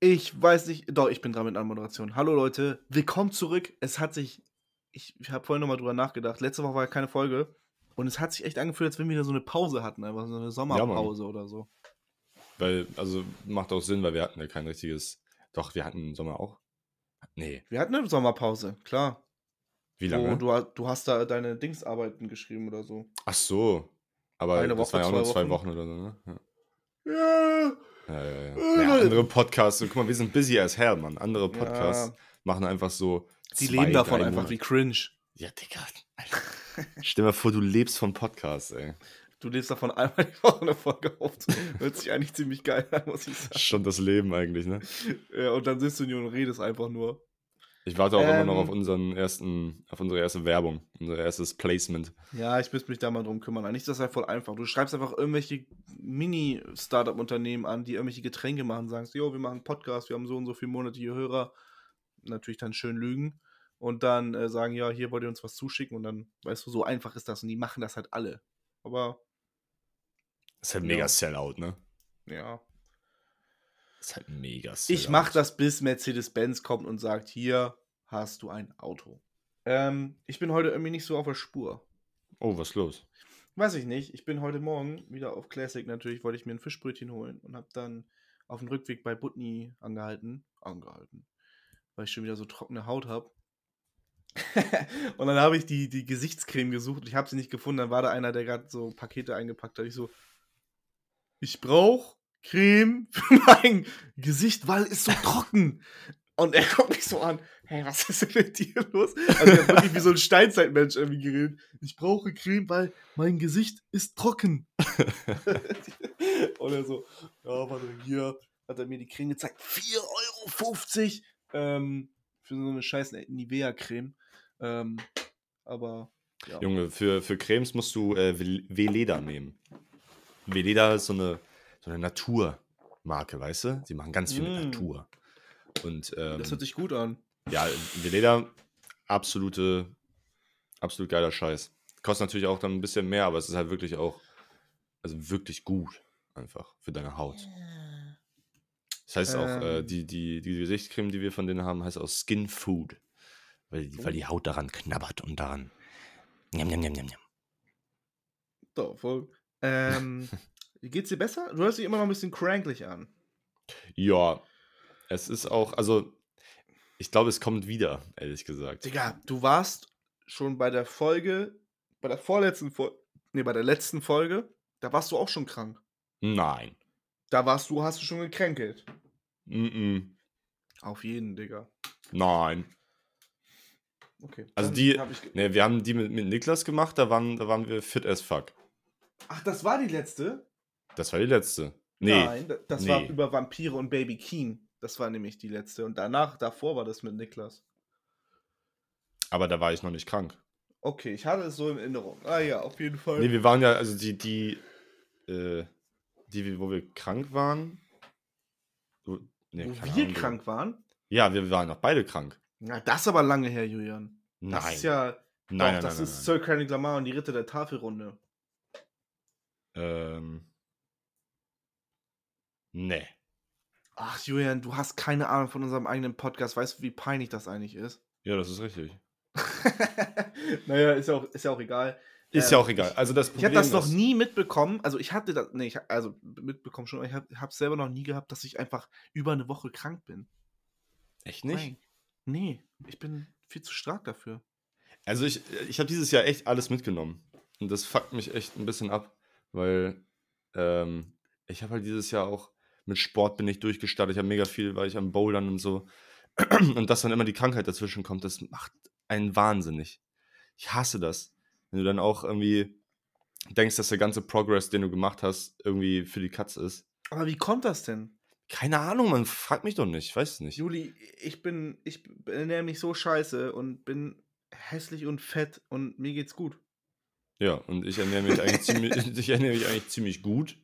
Ich weiß nicht, doch, ich bin dran mit einer Moderation. Hallo Leute, willkommen zurück. Es hat sich, ich, ich habe vorhin nochmal drüber nachgedacht. Letzte Woche war ja keine Folge und es hat sich echt angefühlt, als wenn wir wieder so eine Pause hatten, einfach so eine Sommerpause ja, oder so. Weil, also macht auch Sinn, weil wir hatten ja kein richtiges. Doch, wir hatten im Sommer auch. Nee. Wir hatten eine Sommerpause, klar. Wie lange? Du, du hast da deine Dingsarbeiten geschrieben oder so. Ach so. Aber eine das Woche, war ja auch nur zwei Wochen. Wochen oder so, ne? Ja. ja. Ja, ja, ja. ja andere Podcasts, guck mal, wir sind busy as hell, Mann. Andere Podcasts machen einfach so. Zwei, leben davon einfach Monate. wie cringe. Ja, Digga. Stell dir mal vor, du lebst von Podcasts, ey. Du lebst davon einmal die Woche eine Folge auf. Hört sich eigentlich ziemlich geil an, muss ich sagen. Schon das Leben eigentlich, ne? Ja, und dann sitzt du hier und redest einfach nur. Ich warte auch ähm, immer noch auf ähm. unseren ersten, auf unsere erste Werbung, unser erstes Placement. Ja, ich müsste mich da mal drum kümmern. Eigentlich ist das ja voll einfach. Du schreibst einfach irgendwelche Mini-Startup-Unternehmen an, die irgendwelche Getränke machen, sagst, jo, wir machen einen Podcast, wir haben so und so viele monetige Hörer. Natürlich dann schön lügen. Und dann äh, sagen, ja, hier wollt ihr uns was zuschicken. Und dann, weißt du, so einfach ist das. Und die machen das halt alle. Aber. Das ist halt mega ja. Sellout, ne? Ja. Ist halt mega Sellout. Ich mach das, bis Mercedes-Benz kommt und sagt, hier hast du ein Auto. Ähm, ich bin heute irgendwie nicht so auf der Spur. Oh, was ist los? Weiß ich nicht. Ich bin heute Morgen wieder auf Classic. Natürlich wollte ich mir ein Fischbrötchen holen und habe dann auf dem Rückweg bei Butni angehalten. Angehalten. Weil ich schon wieder so trockene Haut habe. und dann habe ich die, die Gesichtscreme gesucht. Ich habe sie nicht gefunden. Dann war da einer, der gerade so Pakete eingepackt hat. Ich so, ich brauche Creme für mein Gesicht, weil es so trocken. Und er guckt mich so an, hey, was ist denn mit dir los? Also er hat wirklich wie so ein Steinzeitmensch irgendwie geredet. Ich brauche Creme, weil mein Gesicht ist trocken. und er so, ja, warte, hier hat er mir die Creme gezeigt. 4,50 Euro ähm, für so eine scheiß Nivea-Creme. Ähm, aber ja. Junge, für, für Cremes musst du äh, Veleda nehmen. Veleda ist so eine, so eine Naturmarke, weißt du? Sie machen ganz viel mm. mit Natur. Und, ähm, das hört sich gut an. Ja, Veleda, absolute, absolut geiler Scheiß. Kostet natürlich auch dann ein bisschen mehr, aber es ist halt wirklich auch, also wirklich gut einfach für deine Haut. Das heißt ähm. auch, äh, ähm. die, die, die Gesichtscreme, die wir von denen haben, heißt auch Skin Food. Weil die, weil die Haut daran knabbert und daran. Njam, njam, njam, njam. Doch, voll. Ähm, geht's dir besser? Du hörst dich immer noch ein bisschen cranklich an. Ja, es ist auch, also, ich glaube, es kommt wieder, ehrlich gesagt. Digga, du warst schon bei der Folge, bei der vorletzten Folge, nee, bei der letzten Folge, da warst du auch schon krank. Nein. Da warst du, hast du schon gekränkelt. -mm. Auf jeden, Digga. Nein. Okay. Also die, ne, wir haben die mit, mit Niklas gemacht, da waren, da waren wir fit as fuck. Ach, das war die letzte? Das war die letzte. Nee. Nein, das nee. war über Vampire und Baby Keen. Das war nämlich die letzte. Und danach, davor war das mit Niklas. Aber da war ich noch nicht krank. Okay, ich hatte es so in Erinnerung. Ah ja, auf jeden Fall. Nee, wir waren ja, also die, die, äh, die, wo wir krank waren. Wo, nee, wo wir Ahnung, krank waren? Ja, wir waren auch beide krank. Na, das ist aber lange her, Julian. Das nein. ist ja. Nein, doch, nein, das nein, ist Sir Kendrick Lamar und die Ritter der Tafelrunde. Ähm. Nee. Ach, Julian, du hast keine Ahnung von unserem eigenen Podcast. Weißt du, wie peinlich das eigentlich ist? Ja, das ist richtig. naja, ist ja auch, ist ja auch egal. Ist ähm, ja auch egal. Also das ich habe das noch nie mitbekommen. Also ich hatte das, nee, ich, also mitbekommen schon. Ich habe es selber noch nie gehabt, dass ich einfach über eine Woche krank bin. Echt nicht? Nein. Nee, ich bin viel zu stark dafür. Also ich, ich habe dieses Jahr echt alles mitgenommen. Und das fuckt mich echt ein bisschen ab, weil ähm, ich habe halt dieses Jahr auch mit Sport bin ich durchgestartet. Ich habe mega viel, weil ich am Bouldern und so. Und dass dann immer die Krankheit dazwischen kommt, das macht einen wahnsinnig. Ich hasse das. Wenn du dann auch irgendwie denkst, dass der ganze Progress, den du gemacht hast, irgendwie für die Katze ist. Aber wie kommt das denn? Keine Ahnung, man fragt mich doch nicht, ich weiß es nicht. Juli, ich bin, ich ernähre mich so scheiße und bin hässlich und fett und mir geht's gut. Ja, und ich ernähre mich eigentlich ziemlich, ich ernähre mich eigentlich ziemlich gut,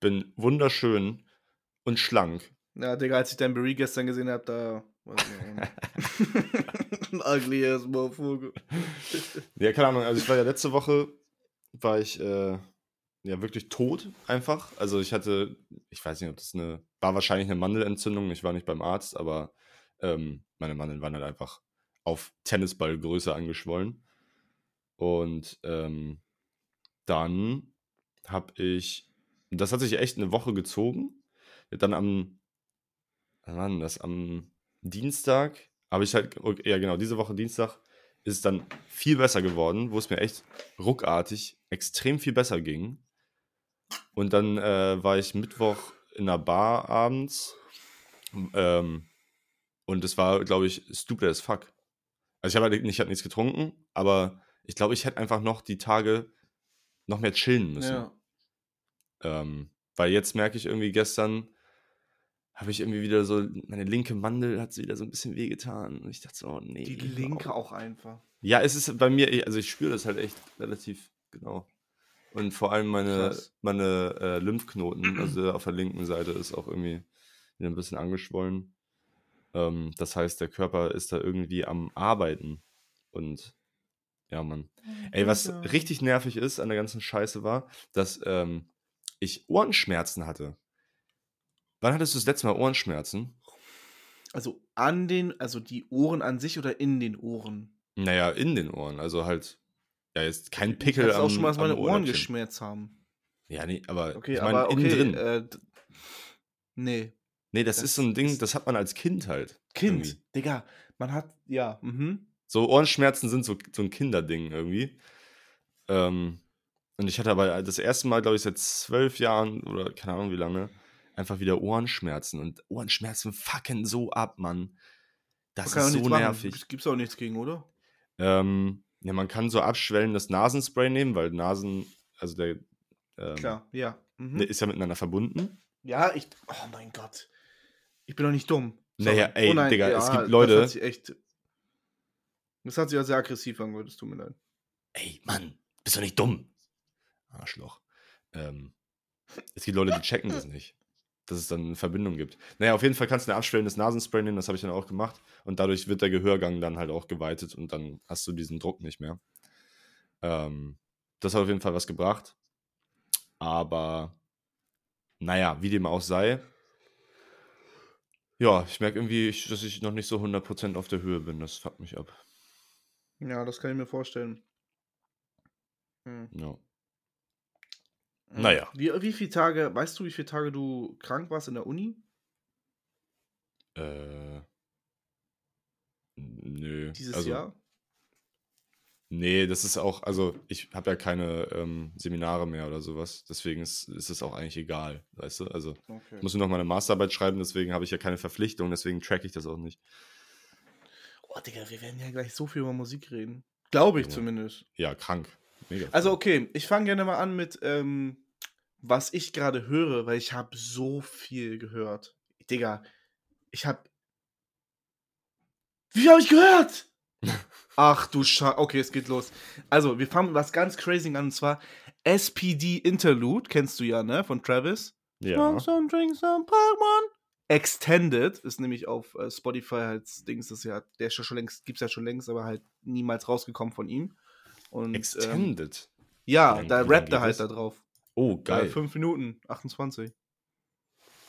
bin wunderschön und schlank. Ja, Digga, als ich dein Brie gestern gesehen habe, da ugly ass motherfucker. ja, keine Ahnung, also ich war ja letzte Woche, war ich äh, ja wirklich tot einfach. Also ich hatte, ich weiß nicht, ob das eine war wahrscheinlich eine Mandelentzündung. Ich war nicht beim Arzt, aber ähm, meine Mandeln waren halt einfach auf Tennisballgröße angeschwollen. Und ähm, dann habe ich, das hat sich echt eine Woche gezogen. Dann am, wann denn das? Am Dienstag habe ich halt, okay, ja genau, diese Woche Dienstag ist es dann viel besser geworden, wo es mir echt ruckartig extrem viel besser ging. Und dann äh, war ich Mittwoch in einer Bar abends. Ähm, und es war, glaube ich, stupid as fuck. Also ich habe halt hab nichts getrunken, aber ich glaube, ich hätte einfach noch die Tage noch mehr chillen müssen. Ja. Ähm, weil jetzt merke ich irgendwie gestern, habe ich irgendwie wieder so, meine linke Mandel hat sie wieder so ein bisschen wehgetan. Und ich dachte so, oh nee. Die linke auf. auch einfach. Ja, es ist bei mir, also ich spüre das halt echt relativ genau. Und vor allem meine, Krass. meine äh, Lymphknoten, also auf der linken Seite, ist auch irgendwie wieder ein bisschen angeschwollen. Ähm, das heißt, der Körper ist da irgendwie am Arbeiten. Und ja, Mann. Ey, was richtig nervig ist an der ganzen Scheiße war, dass ähm, ich Ohrenschmerzen hatte. Wann hattest du das letzte Mal Ohrenschmerzen? Also an den, also die Ohren an sich oder in den Ohren? Naja, in den Ohren. Also halt, ja, jetzt kein Pickel ich am auch schon mal, dass meine Ohren geschmerzt haben. Ja, nee, aber Okay, ich meine, aber innen okay. drin. Äh, nee. nee, das, das ist so ein Ding, das hat man als Kind halt. Kind, irgendwie. Digga, man hat, ja, mhm. So Ohrenschmerzen sind so, so ein Kinderding irgendwie. Ähm, und ich hatte aber das erste Mal, glaube ich, seit zwölf Jahren oder keine Ahnung wie lange, einfach wieder Ohrenschmerzen. Und Ohrenschmerzen fucken so ab, Mann. Das Man ist so machen. nervig. Gibt- Gibt's auch nichts gegen, oder? Ähm, ja, man kann so abschwellendes Nasenspray nehmen, weil Nasen, also der ähm, Klar, ja. Mhm. ist ja miteinander verbunden. Ja, ich, oh mein Gott. Ich bin doch nicht dumm. Naja, ey, Oh Digga, es gibt Das Leute- hat sich echt, das hat sich ja sehr aggressiv angehört, es tut mir leid. Ey, Mann, bist du nicht dumm? Arschloch. Ähm, es gibt Leute, die checken das nicht. Dass es dann eine Verbindung gibt. Naja, auf jeden Fall kannst du ein abschwellendes Nasenspray nehmen, das habe ich dann auch gemacht. Und dadurch wird der Gehörgang dann halt auch geweitet und dann hast du diesen Druck nicht mehr. Ähm, das hat auf jeden Fall was gebracht. Aber, naja, wie dem auch sei. Ja, ich merke irgendwie, dass ich noch nicht so 100% auf der Höhe bin. Das fuckt mich ab. Ja, das kann ich mir vorstellen. Hm. Ja. Naja. Wie, wie viele Tage, weißt du, wie viele Tage du krank warst in der Uni? Äh. Nö. Dieses also, Jahr? Nee, das ist auch, also ich habe ja keine ähm, Seminare mehr oder sowas. Deswegen ist, ist es auch eigentlich egal, weißt du? Also Okay. ich muss nur noch meine Masterarbeit schreiben, deswegen habe ich ja keine Verpflichtung, deswegen track ich das auch nicht. Oh, Digga, wir werden ja gleich so viel über Musik reden. Glaube ich Ja. zumindest. Ja, krank. Mega. Also okay, ich fange gerne mal an mit, ähm, was ich gerade höre, weil ich habe so viel gehört. Digga, ich habe... Wie habe ich gehört? Ach du Scheiße. Okay, es geht los. Also, wir fangen mit was ganz crazy an, und zwar SPD Interlude, kennst du ja, ne, von Travis. Ja. Smoke some, drink some, Pokémon. Extended ist nämlich auf äh, Spotify halt Dings, das ist ja, der ist ja schon längst, gibt's ja schon längst, aber halt niemals rausgekommen von ihm. Und, Ähm, Extended. ja, Wie lang- da rappt er halt da drauf. Oh, Geil. geil. fünf Minuten, 28.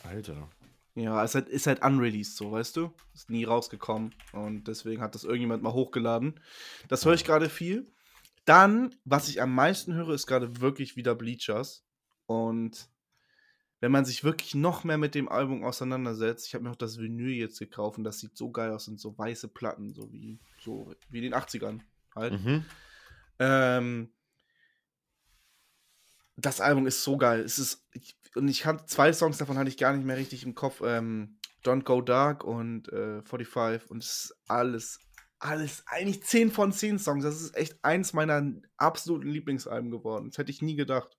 Alter. Ja, ist halt, ist halt unreleased, so, weißt du? Ist nie rausgekommen. Und deswegen hat das irgendjemand mal hochgeladen. Das höre ich gerade viel. Dann, was ich am meisten höre, ist gerade wirklich wieder Bleachers. Und wenn man sich wirklich noch mehr mit dem Album auseinandersetzt, ich habe mir auch das Vinyl jetzt gekauft und das sieht so geil aus, sind so weiße Platten, so wie, so wie in den 80ern halt. Mhm. Ähm, das Album ist so geil. Es ist, ich, und ich hatte zwei Songs davon hatte ich gar nicht mehr richtig im Kopf. Ähm, Don't Go Dark und äh, 45. Und es ist alles, alles, eigentlich 10 von 10 Songs. Das ist echt eins meiner absoluten Lieblingsalben geworden. Das hätte ich nie gedacht.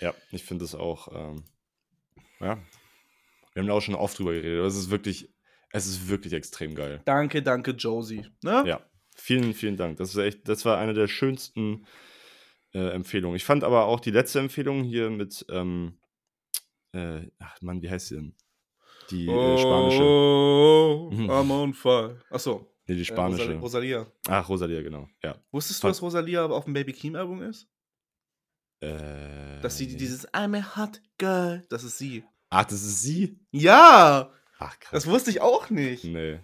Ja, ich finde es auch, ähm, ja. Wir haben da auch schon oft drüber geredet. Es ist wirklich, es ist wirklich extrem geil. Danke, danke, Josie. Ne? Ja, vielen, vielen Dank. Das ist echt, das war eine der schönsten äh, Empfehlungen. Ich fand aber auch die letzte Empfehlung hier mit, ähm, äh, ach Mann, wie heißt sie denn? Die äh, spanische. Oh, Mhm. I'm on fire. Achso. Nee, die Äh, spanische. Rosal- Rosalia. Ach, Rosalia, genau. Ja. Wusstest du, dass Rosalia aber auf dem Baby Keem Album ist? Äh, Dass sie nee. dieses I'm a hot girl, das ist sie. Ach, das ist sie? Ja! Ach, krass. Das wusste ich auch nicht. nee.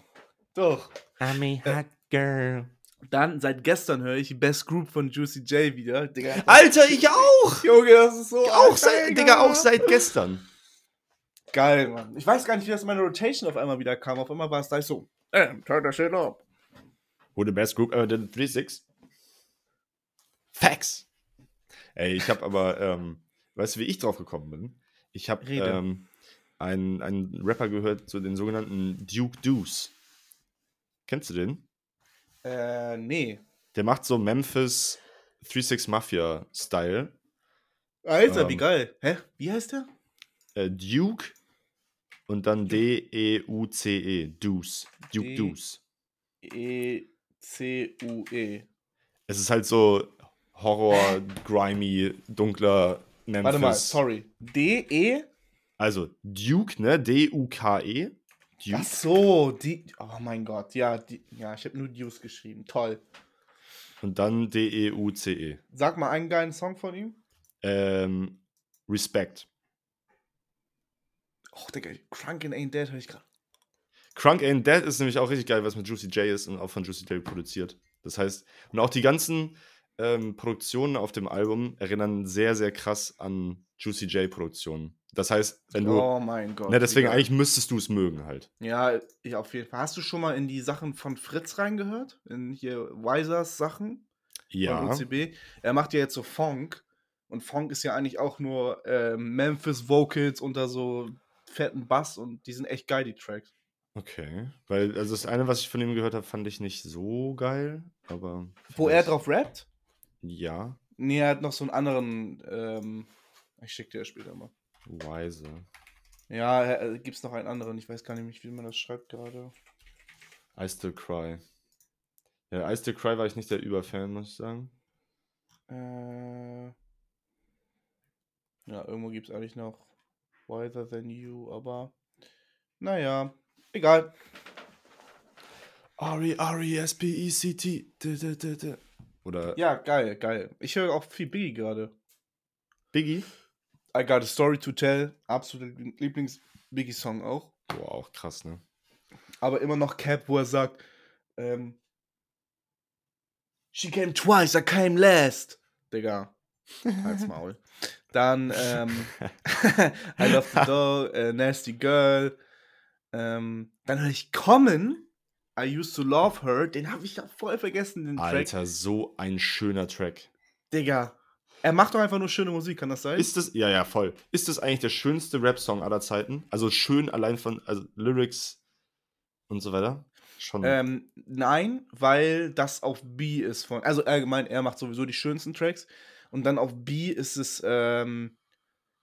Doch. I'm a hot girl. Dann, seit gestern höre ich Best Group von Juicy J wieder. Digga, Alter, ich auch! Junge, das ist so. Auch seit, Digga, auch seit gestern. Geil, Mann. Ich weiß gar nicht, wie das in meine Rotation auf einmal wieder kam. Auf einmal war es gleich so. Ähm, turn that shit up. Who the best group ever did 3-6? Facts. Ey, ich habe aber, ähm, weißt du, wie ich drauf gekommen bin? Ich habe ähm, einen, einen Rapper gehört zu den sogenannten Duke Deuce. Kennst du den? Äh, nee. Der macht so Memphis 3-6 Mafia Style. Alter, wie Ähm. geil. Hä? Wie heißt der? Äh, Duke und dann D-E-U-C-E. Deuce. Duke D- Deuce. E-C-U-E. Es ist halt so Horror, grimy, dunkler Memphis. Warte mal, sorry. D-E? Also Duke, ne? D-U-K-E. Duke. Ach so, die. Oh mein Gott, ja, die, ja, ich habe nur Deuce geschrieben. Toll. Und dann D-E-U-C-E. Sag mal einen geilen Song von ihm. Ähm, Respect. Oh, Digga, Crunk and Ain't Dead höre ich gerade. Crunk Ain't Dead ist nämlich auch richtig geil, was mit Juicy J ist und auch von Juicy J produziert. Das heißt, und auch die ganzen ähm, Produktionen auf dem Album erinnern sehr, sehr krass an Juicy J-Produktionen. Das heißt, wenn du. Oh mein Gott. ne, deswegen geil. eigentlich müsstest du es mögen halt. Ja, ich auf jeden Fall. Hast du schon mal in die Sachen von Fritz reingehört? In hier Wisers Sachen? Von Ja. UCB? Er macht ja jetzt so Funk. Und Funk ist ja eigentlich auch nur ähm, Memphis Vocals unter so fetten Bass und die sind echt geil, die Tracks. Okay. Weil, also das eine, was ich von ihm gehört habe, fand ich nicht so geil, aber. Wo er drauf rappt? Ja. Nee, er hat noch so einen anderen. Ähm, ich schick dir später mal. Weise. Ja, äh, gibt's noch einen anderen. Ich weiß gar nicht, wie man das schreibt gerade. I Still Cry. Ja, I Still Cry war ich nicht der Überfan, muss ich sagen. Äh, ja, irgendwo gibt's eigentlich noch Wiser Than You, aber naja, egal. R-E, R-E-S-P-E-C-T. D- d- d- d. Oder Ja, geil, geil. Ich höre auch viel Biggie gerade. Biggie? I Got a Story to Tell, absoluter Lieblings-Biggie-Song auch. Boah, auch krass, ne? Aber immer noch Cap, wo er sagt, ähm, She came twice, I came last. Digga, halt's Maul. Dann, ähm, I Love the Dog, äh, Nasty Girl. Ähm, dann höre ich Common, I Used to Love Her. Den habe ich ja voll vergessen, den Track. Alter, so ein schöner Track. Digga, er macht doch einfach nur schöne Musik, kann das sein? Ist das, ja, ja, voll. Ist das eigentlich der schönste Rap-Song aller Zeiten? Also schön allein von, also Lyrics und so weiter? Schon. Ähm, nein, weil das auf B ist von. Also allgemein, er macht sowieso die schönsten Tracks. Und dann auf B ist es ähm,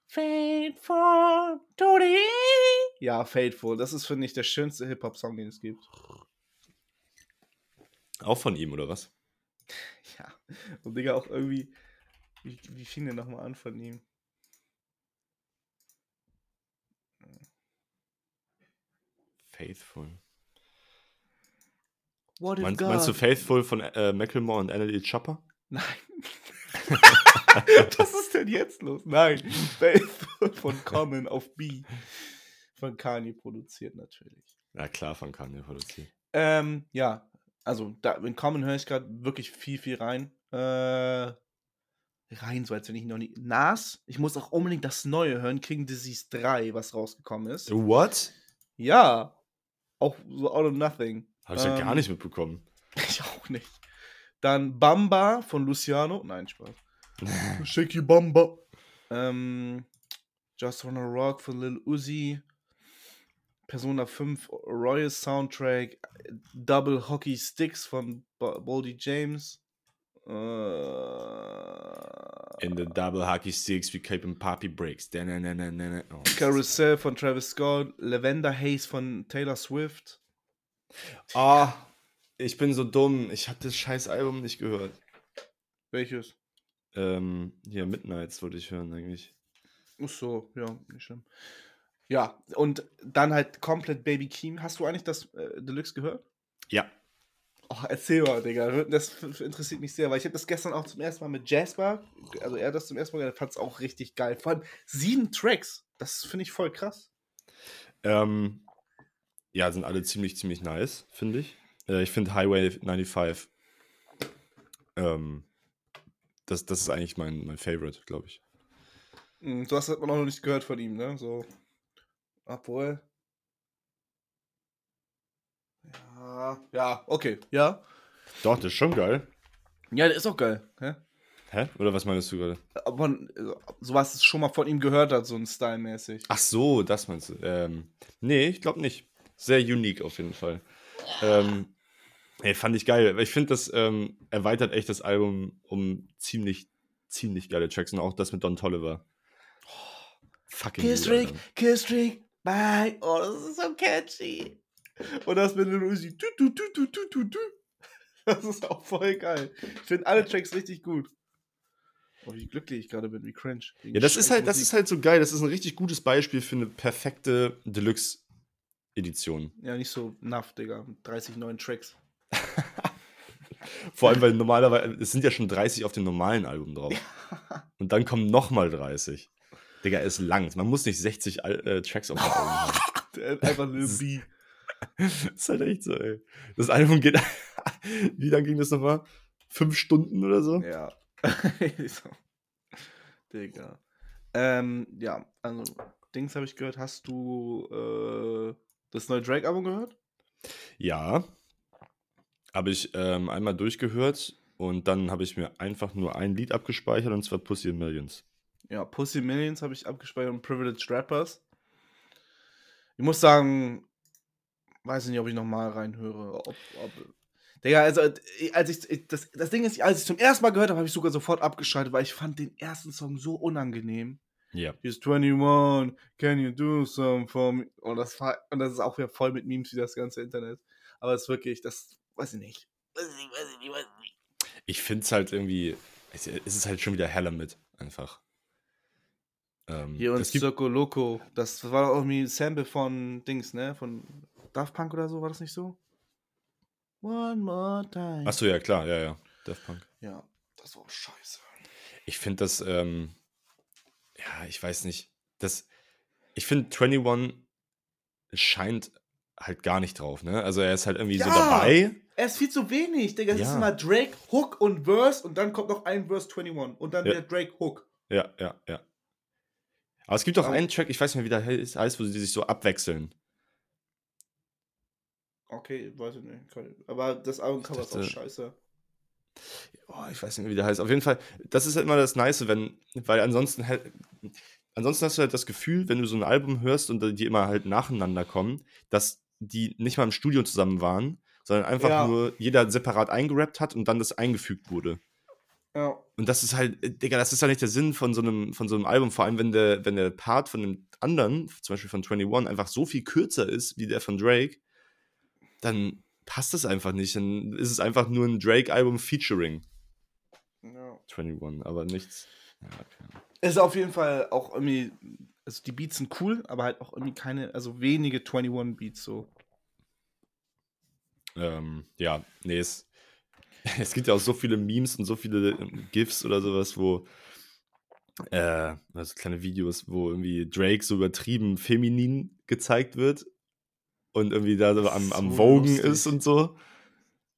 Faithful to the Ja, Faithful. Das ist, finde ich, der schönste Hip-Hop-Song, den es gibt. auch von ihm, oder was? Ja. Und Digga, auch irgendwie. Wie, wie fing der nochmal an von ihm? Faithful. What Meinst, meinst du Faithful von äh, Macklemore und NLE Chopper? Nein. Was ist denn jetzt los? Nein. Faithful von Common auf B. Von Kanye produziert natürlich. Ja, klar, von Kanye produziert. Ähm, ja, also da, in Common höre ich gerade wirklich viel, viel rein. Äh, rein, so als wenn ich noch nie. Nas, ich muss auch unbedingt das Neue hören, King Disease 3, was rausgekommen ist. What? Ja, auch so out of nothing. Habe ich ja gar Ähm, nicht mitbekommen. Ich auch nicht. Dann Bamba von Luciano. Nein, Spaß. Shaky Bamba. Ähm, Just Wanna Rock von Lil Uzi. Persona 5 Royal Soundtrack. Double Hockey Sticks von Boldy James. Äh, In the double hockey sticks, we keep in poppy breaks. Da, na, na, na, na. Oh, Carousel von Travis Scott. Lavender Haze von Taylor Swift. Ah, ich bin so dumm. Ich habe das scheiß Album nicht gehört. Welches? Ähm, hier, Midnights wollte ich hören eigentlich. Ach so, ja, nicht schlimm. Ja, und dann halt komplett Baby Keem. Hast du eigentlich das äh, Deluxe gehört? Ja. Oh, erzähl mal, Digga. Das interessiert mich sehr, weil ich habe das gestern auch zum ersten Mal mit Jasper, also er hat das zum ersten Mal gehört, fand es auch richtig geil. Vor allem sieben Tracks. Das finde ich voll krass. Ähm, ja, sind alle ziemlich, ziemlich nice, finde ich. Äh, ich finde Highway 95. Ähm, das, das ist eigentlich mein, mein Favorite, glaube ich. Hm, Du hast auch noch nicht gehört von ihm, ne? So. Obwohl. Ja, ja, okay, ja. Doch, das ist schon geil. Ja, der ist auch geil. Hä? Hä? Oder was meinst du gerade? Ob man äh, sowas schon mal von ihm gehört hat, so ein Style-mäßig. Ach so, das meinst du. Ähm, nee, ich glaube nicht. Sehr unique auf jeden Fall. Ähm, ey, fand ich geil. Ich finde, das ähm, erweitert echt das Album um ziemlich, ziemlich geile Tracks und auch das mit Don Tolliver. Fucking gut, Killstreak, Alter. Killstreak, bye. Oh, das ist so catchy. Und das mit tu, tu. Das ist auch voll geil. Ich finde alle Tracks richtig gut. Oh, wie glücklich ich gerade bin, wie cringe. Wegen Ja, das ist halt, das ist halt so geil. Das ist ein richtig gutes Beispiel für eine perfekte Deluxe-Edition. Ja, nicht so naff, Digga. Mit 30 neuen Tracks. Vor allem, weil normalerweise, es sind ja schon 30 auf dem normalen Album drauf. Und dann kommen nochmal 30. Digga, ist lang. Man muss nicht 60 Al äh, Tracks auf dem Album haben. Einfach Lil B. Das ist halt echt so, ey. Das Album geht. Wie lang ging das nochmal? Fünf Stunden oder so? Ja. so. Digga. Ähm, ja, also, Dings habe ich gehört. Hast du äh, das neue Drake-Album gehört? Ja. Habe ich ähm, einmal durchgehört und dann habe ich mir einfach nur ein Lied abgespeichert und zwar Pussy Millions. Ja, Pussy Millions habe ich abgespeichert und Privileged Rappers. Ich muss sagen, weiß ich nicht, ob ich nochmal reinhöre. Ob, ob, Digga, also, äh, als ich, ich- das, das Ding ist, als ich zum ersten Mal gehört habe, habe ich sogar sofort abgeschaltet, weil ich fand den ersten Song so unangenehm. Ja. He's 21, can you do some for me? Und das, war, und das ist auch wieder voll mit Memes wie das ganze Internet. Aber es ist wirklich, das weiß ich nicht. Weiß ich nicht, weiß ich nicht, weiß ich nicht. Ich finde es halt irgendwie. Es ist halt schon wieder heller mit, einfach. Ähm, Hier und Circo Loco, das war doch irgendwie ein Sample von Dings, ne? Von Daft Punk oder so, war das nicht so? One more time. Achso, ja, klar, ja, ja. Daft Punk. Ja, das war scheiße. Ich finde das, ähm, ja, ich weiß nicht. Das, ich finde 21 scheint halt gar nicht drauf, ne? Also er ist halt irgendwie so Ja! dabei. Er ist viel zu wenig, Digga. Es ist Ja. immer Drake, Hook und Verse und dann kommt noch ein Verse 21 und dann Ja. der Drake Hook. Ja, ja, ja. Aber es gibt auch Aber- einen Track, ich weiß nicht mehr, wie der heißt, wo sie sich so abwechseln. Okay, weiß ich nicht. Aber das Albumcover ist auch scheiße. Oh, ich weiß nicht mehr, wie der heißt. Auf jeden Fall, das ist halt immer das Nice, wenn, weil ansonsten halt, ansonsten hast du halt das Gefühl, wenn du so ein Album hörst und die immer halt nacheinander kommen, dass die nicht mal im Studio zusammen waren, sondern einfach Ja. nur jeder separat eingerappt hat und dann das eingefügt wurde. Ja. Und das ist halt, äh, Digga, das ist ja nicht der Sinn von so einem, von so einem Album, vor allem wenn der, wenn der Part von dem anderen, zum Beispiel von 21, einfach so viel kürzer ist wie der von Drake, dann passt das einfach nicht. Dann ist es einfach nur ein Drake-Album featuring ja. 21, aber nichts. Ja. Es ist auf jeden Fall auch irgendwie, also die Beats sind cool, aber halt auch irgendwie keine, also wenige 21 Beats so. Ähm, ja, nee, es, es gibt ja auch so viele Memes und so viele ähm, GIFs oder sowas, wo, äh, also kleine Videos, wo irgendwie Drake so übertrieben feminin gezeigt wird und irgendwie da so am, am So Vogen lustig. ist und so.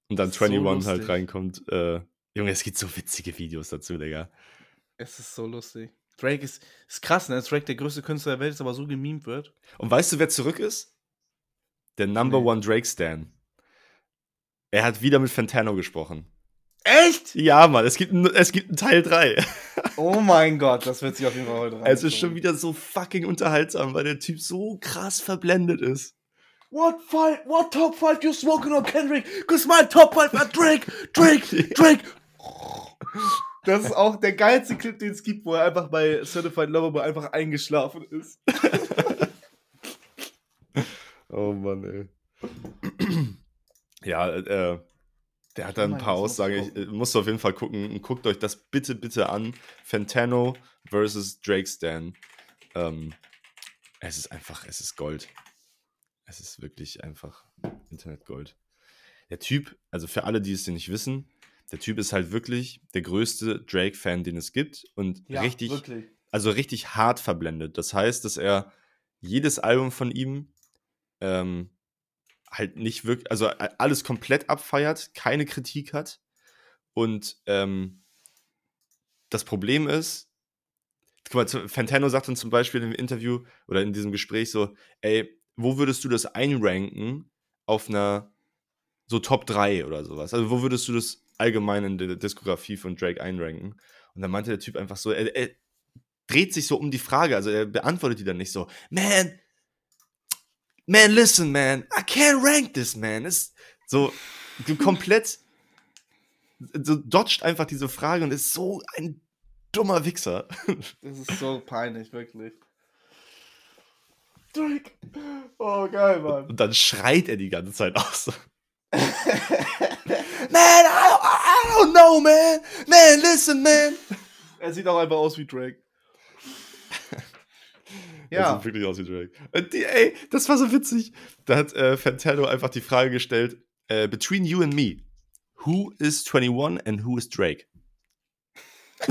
Und dann So 21 halt lustig. reinkommt. Äh, Junge, es gibt so witzige Videos dazu, Digga. Es ist so lustig. Drake ist, ist krass, ne? Drake der größte Künstler der Welt ist, aber so gemimt wird. Und weißt du, wer zurück ist? Der Number Nee. One Drake Stan. Er hat wieder mit Fantano gesprochen. Echt? Ja, Mann, es gibt, es gibt einen Teil 3. Oh mein Gott, das wird sich auf jeden Fall heute rein. Es ist schon wieder so fucking unterhaltsam, weil der Typ so krass verblendet ist. What five, what top five you smoking on Kendrick? Cause my top five are Drake, Drake, Drake. Das ist auch der geilste Clip, den es gibt, wo er einfach bei Certified Lover Boy einfach eingeschlafen ist. Oh Mann, ey. ja, äh, der hat da ein paar muss Aussagen. ich äh, musst du auf jeden Fall gucken. Und guckt euch das bitte, bitte an. Fantano versus Drake Stan. Ähm, es ist einfach, es ist Gold. Es ist wirklich einfach Internetgold. Der Typ, also für alle, die es nicht wissen, der Typ ist halt wirklich der größte Drake-Fan, den es gibt. Und richtig, wirklich. also richtig hart verblendet. Das heißt, dass er jedes Album von ihm ähm, halt nicht wirklich, also alles komplett abfeiert, keine Kritik hat. Und ähm, das Problem ist, guck mal, Fantano sagt dann zum Beispiel im Interview oder in diesem Gespräch so, ey, wo würdest du das einranken auf einer so Top 3 oder sowas? Also wo würdest du das allgemein in der Diskografie von Drake einranken? Und dann meinte der Typ einfach so, er, er dreht sich so um die Frage, also er beantwortet die dann nicht so, man, man, listen, man, I can't rank this, man. Ist so komplett, so dodgt einfach diese Frage und ist so ein dummer Wichser. Das ist so peinlich, wirklich. Drake. Oh, geil, Mann. Und dann schreit er die ganze Zeit aus. man, I, I don't know, man. Man, listen, man. Er sieht auch einfach aus wie Drake. ja. Er sieht wirklich aus wie Drake. Und die, ey, das war so witzig. Da hat äh, Fantano einfach die Frage gestellt: äh, Between you and me, who is 21 and who is Drake?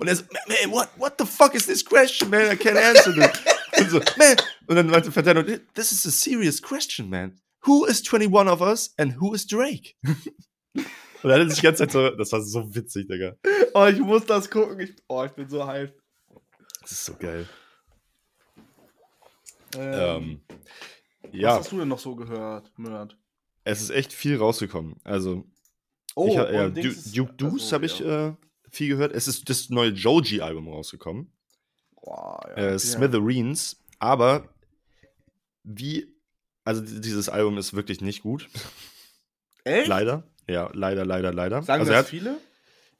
Und er so, man, what, what the fuck is this question, man? I can't answer this. Und, so, man. und dann meinte Fantano, this is a serious question, man. Who is 21 of us and who is Drake? Und dann hat er sich die ganze Zeit so, das war so witzig, Digga. Oh, ich muss das gucken. Ich, oh, ich bin so hyped. Das ist so geil. Ähm, ähm, ja. Was hast du denn noch so gehört, Mörd? Es ist echt viel rausgekommen. Also, oh, ich, ja, Duke, Deuce habe ich ja. äh, viel gehört. Es ist das neue Joji-Album rausgekommen. Boah, ja, äh, Smithereens. Aber wie, also dieses Album ist wirklich nicht gut. Echt? Leider. Ja, leider, leider, leider. Sagen also das hat, viele?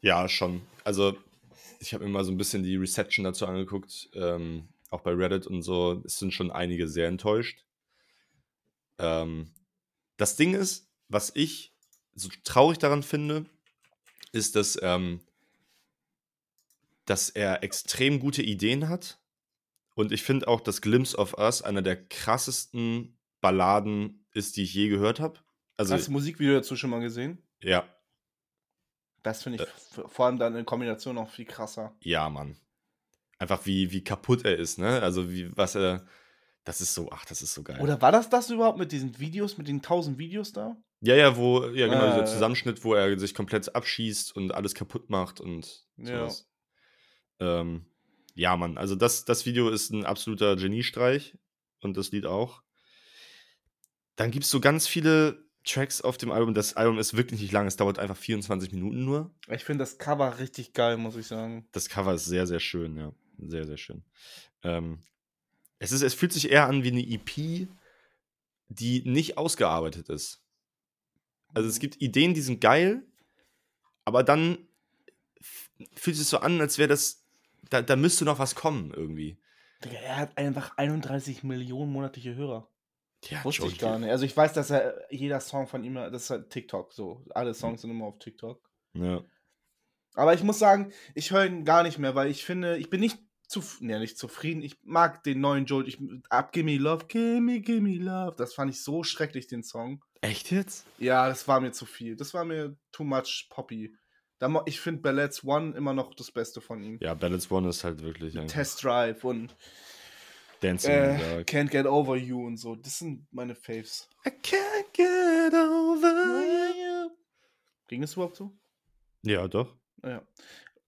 Ja, schon. Also ich habe mir mal so ein bisschen die Reception dazu angeguckt, ähm, auch bei Reddit und so. Es sind schon einige sehr enttäuscht. Ähm, das Ding ist, was ich so traurig daran finde, ist, dass ähm, dass er extrem gute Ideen hat. Und ich finde auch, dass Glimpse of Us einer der krassesten Balladen ist, die ich je gehört habe. Also, Hast du Musikvideo dazu schon mal gesehen? Ja. Das finde ich äh, vor allem dann in Kombination auch viel krasser. Ja, Mann. Einfach wie, wie kaputt er ist, ne? Also wie, was er. Das ist so, ach, das ist so geil. Oder war das das überhaupt mit diesen Videos, mit den tausend Videos da? Ja, ja, wo, ja, genau, äh, dieser Zusammenschnitt, wo er sich komplett abschießt und alles kaputt macht und sowas. Ähm, ja, Mann, also das, das Video ist ein absoluter Geniestreich und das Lied auch. Dann gibt es so ganz viele Tracks auf dem Album. Das Album ist wirklich nicht lang, es dauert einfach 24 Minuten nur. Ich finde das Cover richtig geil, muss ich sagen. Das Cover ist sehr, sehr schön, ja. Sehr, sehr schön. Ähm, es, ist, es fühlt sich eher an wie eine EP, die nicht ausgearbeitet ist. Also es mhm. gibt Ideen, die sind geil, aber dann fühlt es sich so an, als wäre das da, da müsste noch was kommen irgendwie. Digga, er hat einfach 31 Millionen monatliche Hörer. Ja, Wusste ich gar nicht. Also ich weiß, dass er jeder Song von ihm, das ist halt TikTok so. Alle Songs sind immer auf TikTok. Ja. Aber ich muss sagen, ich höre ihn gar nicht mehr, weil ich finde, ich bin nicht zu, ja, nicht zufrieden. Ich mag den neuen Joel. Ich, Up, Gimme Love, Gimme, Gimme Love. Das fand ich so schrecklich, den Song. Echt jetzt? Ja, das war mir zu viel. Das war mir too much Poppy. Ich finde Ballads One immer noch das Beste von ihm. Ja, Ballads One ist halt wirklich. Test Drive und Dancing äh, Can't Get Over You und so. Das sind meine Faves. I can't get over you. Ging das überhaupt so? Ja, doch. Ja.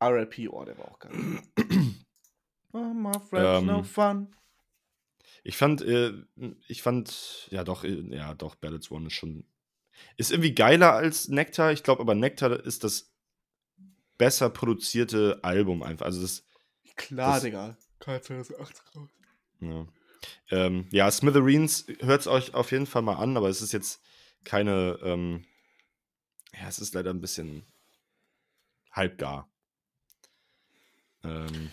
RLP, oh, der war auch geil. oh, my friends, ähm, no fun. Ich fand, äh, ich fand, ja doch, äh, ja doch, Ballads One ist schon, ist irgendwie geiler als Nectar. Ich glaube aber Nectar ist das besser produzierte Album einfach. Also das. Klar, das, Digga. Kein 2008 raus. Ja. Ähm, ja, Smithereens hört es euch auf jeden Fall mal an, aber es ist jetzt keine. Ähm, ja, es ist leider ein bisschen halbgar. Ähm,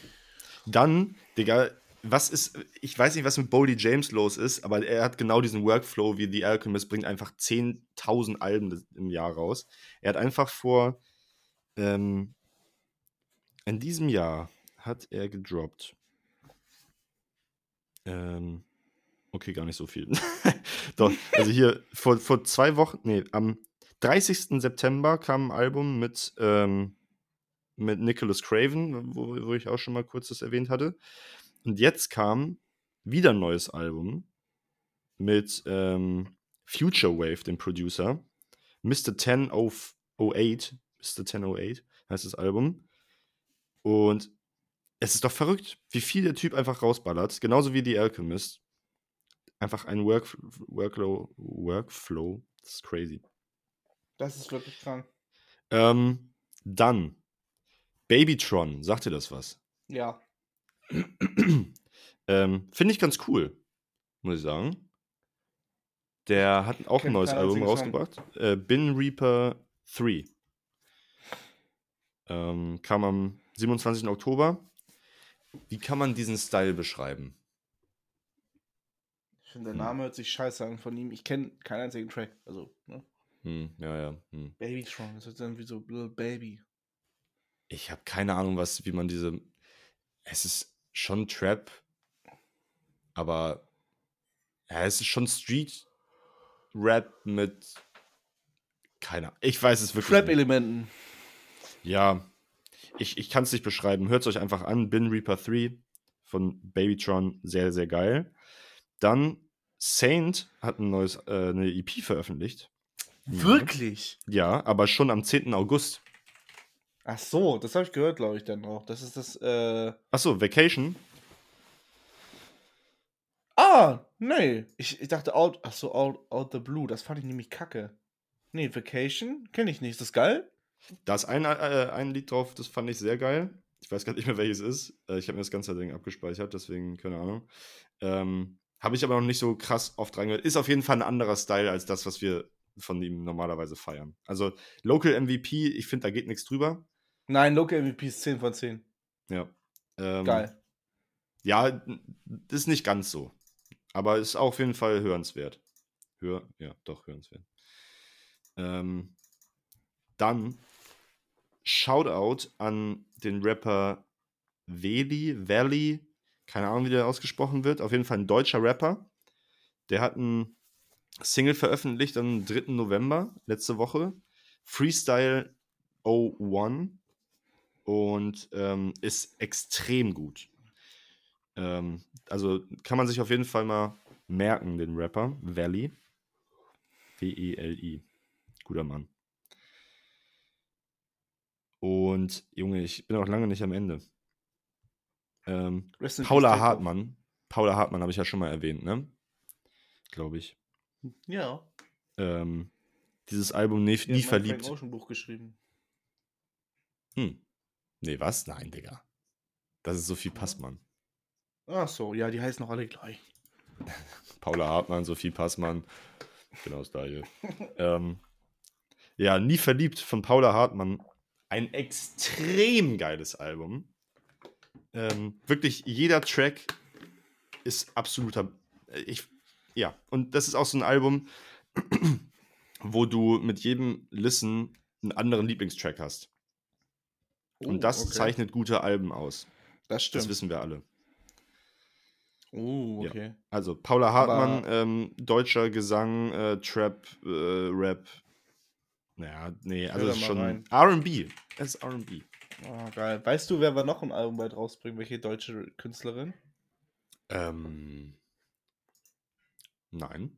dann, Digga, was ist, ich weiß nicht, was mit Boldy James los ist, aber er hat genau diesen Workflow wie The Alchemist, bringt einfach 10.000 Alben im Jahr raus. Er hat einfach vor ähm, in diesem Jahr hat er gedroppt. Ähm, okay, gar nicht so viel. Doch, also hier vor, vor zwei Wochen, nee, am 30. September kam ein Album mit, ähm, mit Nicholas Craven, wo, wo ich auch schon mal kurz das erwähnt hatte. Und jetzt kam wieder ein neues Album mit ähm, Future Wave, dem Producer. Mr. 1008, Mr. 1008 heißt das Album. Und es ist doch verrückt, wie viel der Typ einfach rausballert. Genauso wie die Alchemist. Einfach ein Work, Workflow, Workflow. Das ist crazy. Das ist wirklich krank. Ähm, dann Babytron, sagt dir das was? Ja. ähm, Finde ich ganz cool, muss ich sagen. Der hat auch ein neues Album rausgebracht. Äh, Bin Reaper 3. Ähm, kam am 27. Oktober. Wie kann man diesen Style beschreiben? Ich finde, der Hm. Name hört sich scheiße an von ihm. Ich kenne keinen einzigen Track. Also, ne? Hm, ja, ja. Hm. Babytron. Das hört sich an wie so Little Baby. Ich habe keine Ahnung, was, wie man diese. Es ist schon Trap, aber ja, es ist schon Street Rap mit. Keine Ahnung. Ich weiß es wirklich nicht. Trap-Elementen. Ja, ich, ich kann es nicht beschreiben. Hört es euch einfach an. Bin Reaper 3 von Babytron. Sehr, sehr geil. Dann Saint hat ein neues, äh, eine EP veröffentlicht. Wirklich? Ja, aber schon am 10. August. Ach so, das habe ich gehört, glaube ich, dann auch. Das ist das, äh. Achso, Vacation. Ah, nee. Ich, ich dachte, out, ach so, out, out the Blue. Das fand ich nämlich kacke. Nee, Vacation kenne ich nicht. Ist das geil? Da ist ein, äh, ein Lied drauf, das fand ich sehr geil. Ich weiß gar nicht mehr, welches ist. Äh, ich habe mir das ganze Ding abgespeichert, deswegen keine Ahnung. Ähm, habe ich aber noch nicht so krass oft reingehört. Ist auf jeden Fall ein anderer Style als das, was wir von ihm normalerweise feiern. Also Local MVP, ich finde, da geht nichts drüber. Nein, Local MVP ist 10 von 10. Ja. Ähm, Geil. Ja, ist nicht ganz so. Aber ist auf jeden Fall hörenswert. Hör, ja, doch, hörenswert. Ähm, dann Shoutout an den Rapper Veli, Valley, keine Ahnung, wie der ausgesprochen wird. Auf jeden Fall ein deutscher Rapper. Der hat ein Single veröffentlicht am 3. November, letzte Woche. Freestyle 01 und ähm, ist extrem gut. Ähm, also kann man sich auf jeden Fall mal merken, den Rapper, Valley. W-E-L-I. Guter Mann. Und Junge, ich bin auch lange nicht am Ende. Ähm, Paula. Hartmann. Paula Hartmann habe ich ja schon mal erwähnt, ne? Glaube ich. Ja. Ähm, dieses Album Nie, nie verliebt. Frank Ocean Buch geschrieben. Hm. Nee, was? Nein, Digga. Das ist Sophie Passmann. Ach so, ja, die heißen noch alle gleich. Paula Hartmann, Sophie Passmann. Genau das gleiche. ähm, ja, Nie verliebt von Paula Hartmann. Ein extrem geiles Album. Ähm, wirklich jeder Track ist absoluter. äh, Ich, ja, und das ist auch so ein Album, wo du mit jedem Listen einen anderen Lieblingstrack hast. Und Oh, das okay. zeichnet gute Alben aus. Das stimmt. Das wissen wir alle. oh, Ja. okay. Also Paula Hartmann, ähm, deutscher Gesang, äh, Trap, äh, Rap. Naja, nee, also da das ist schon. RB. Es ist RB. Oh, geil. Weißt du, wer wir noch ein Album bald rausbringen? Welche deutsche Künstlerin? Ähm. Nein.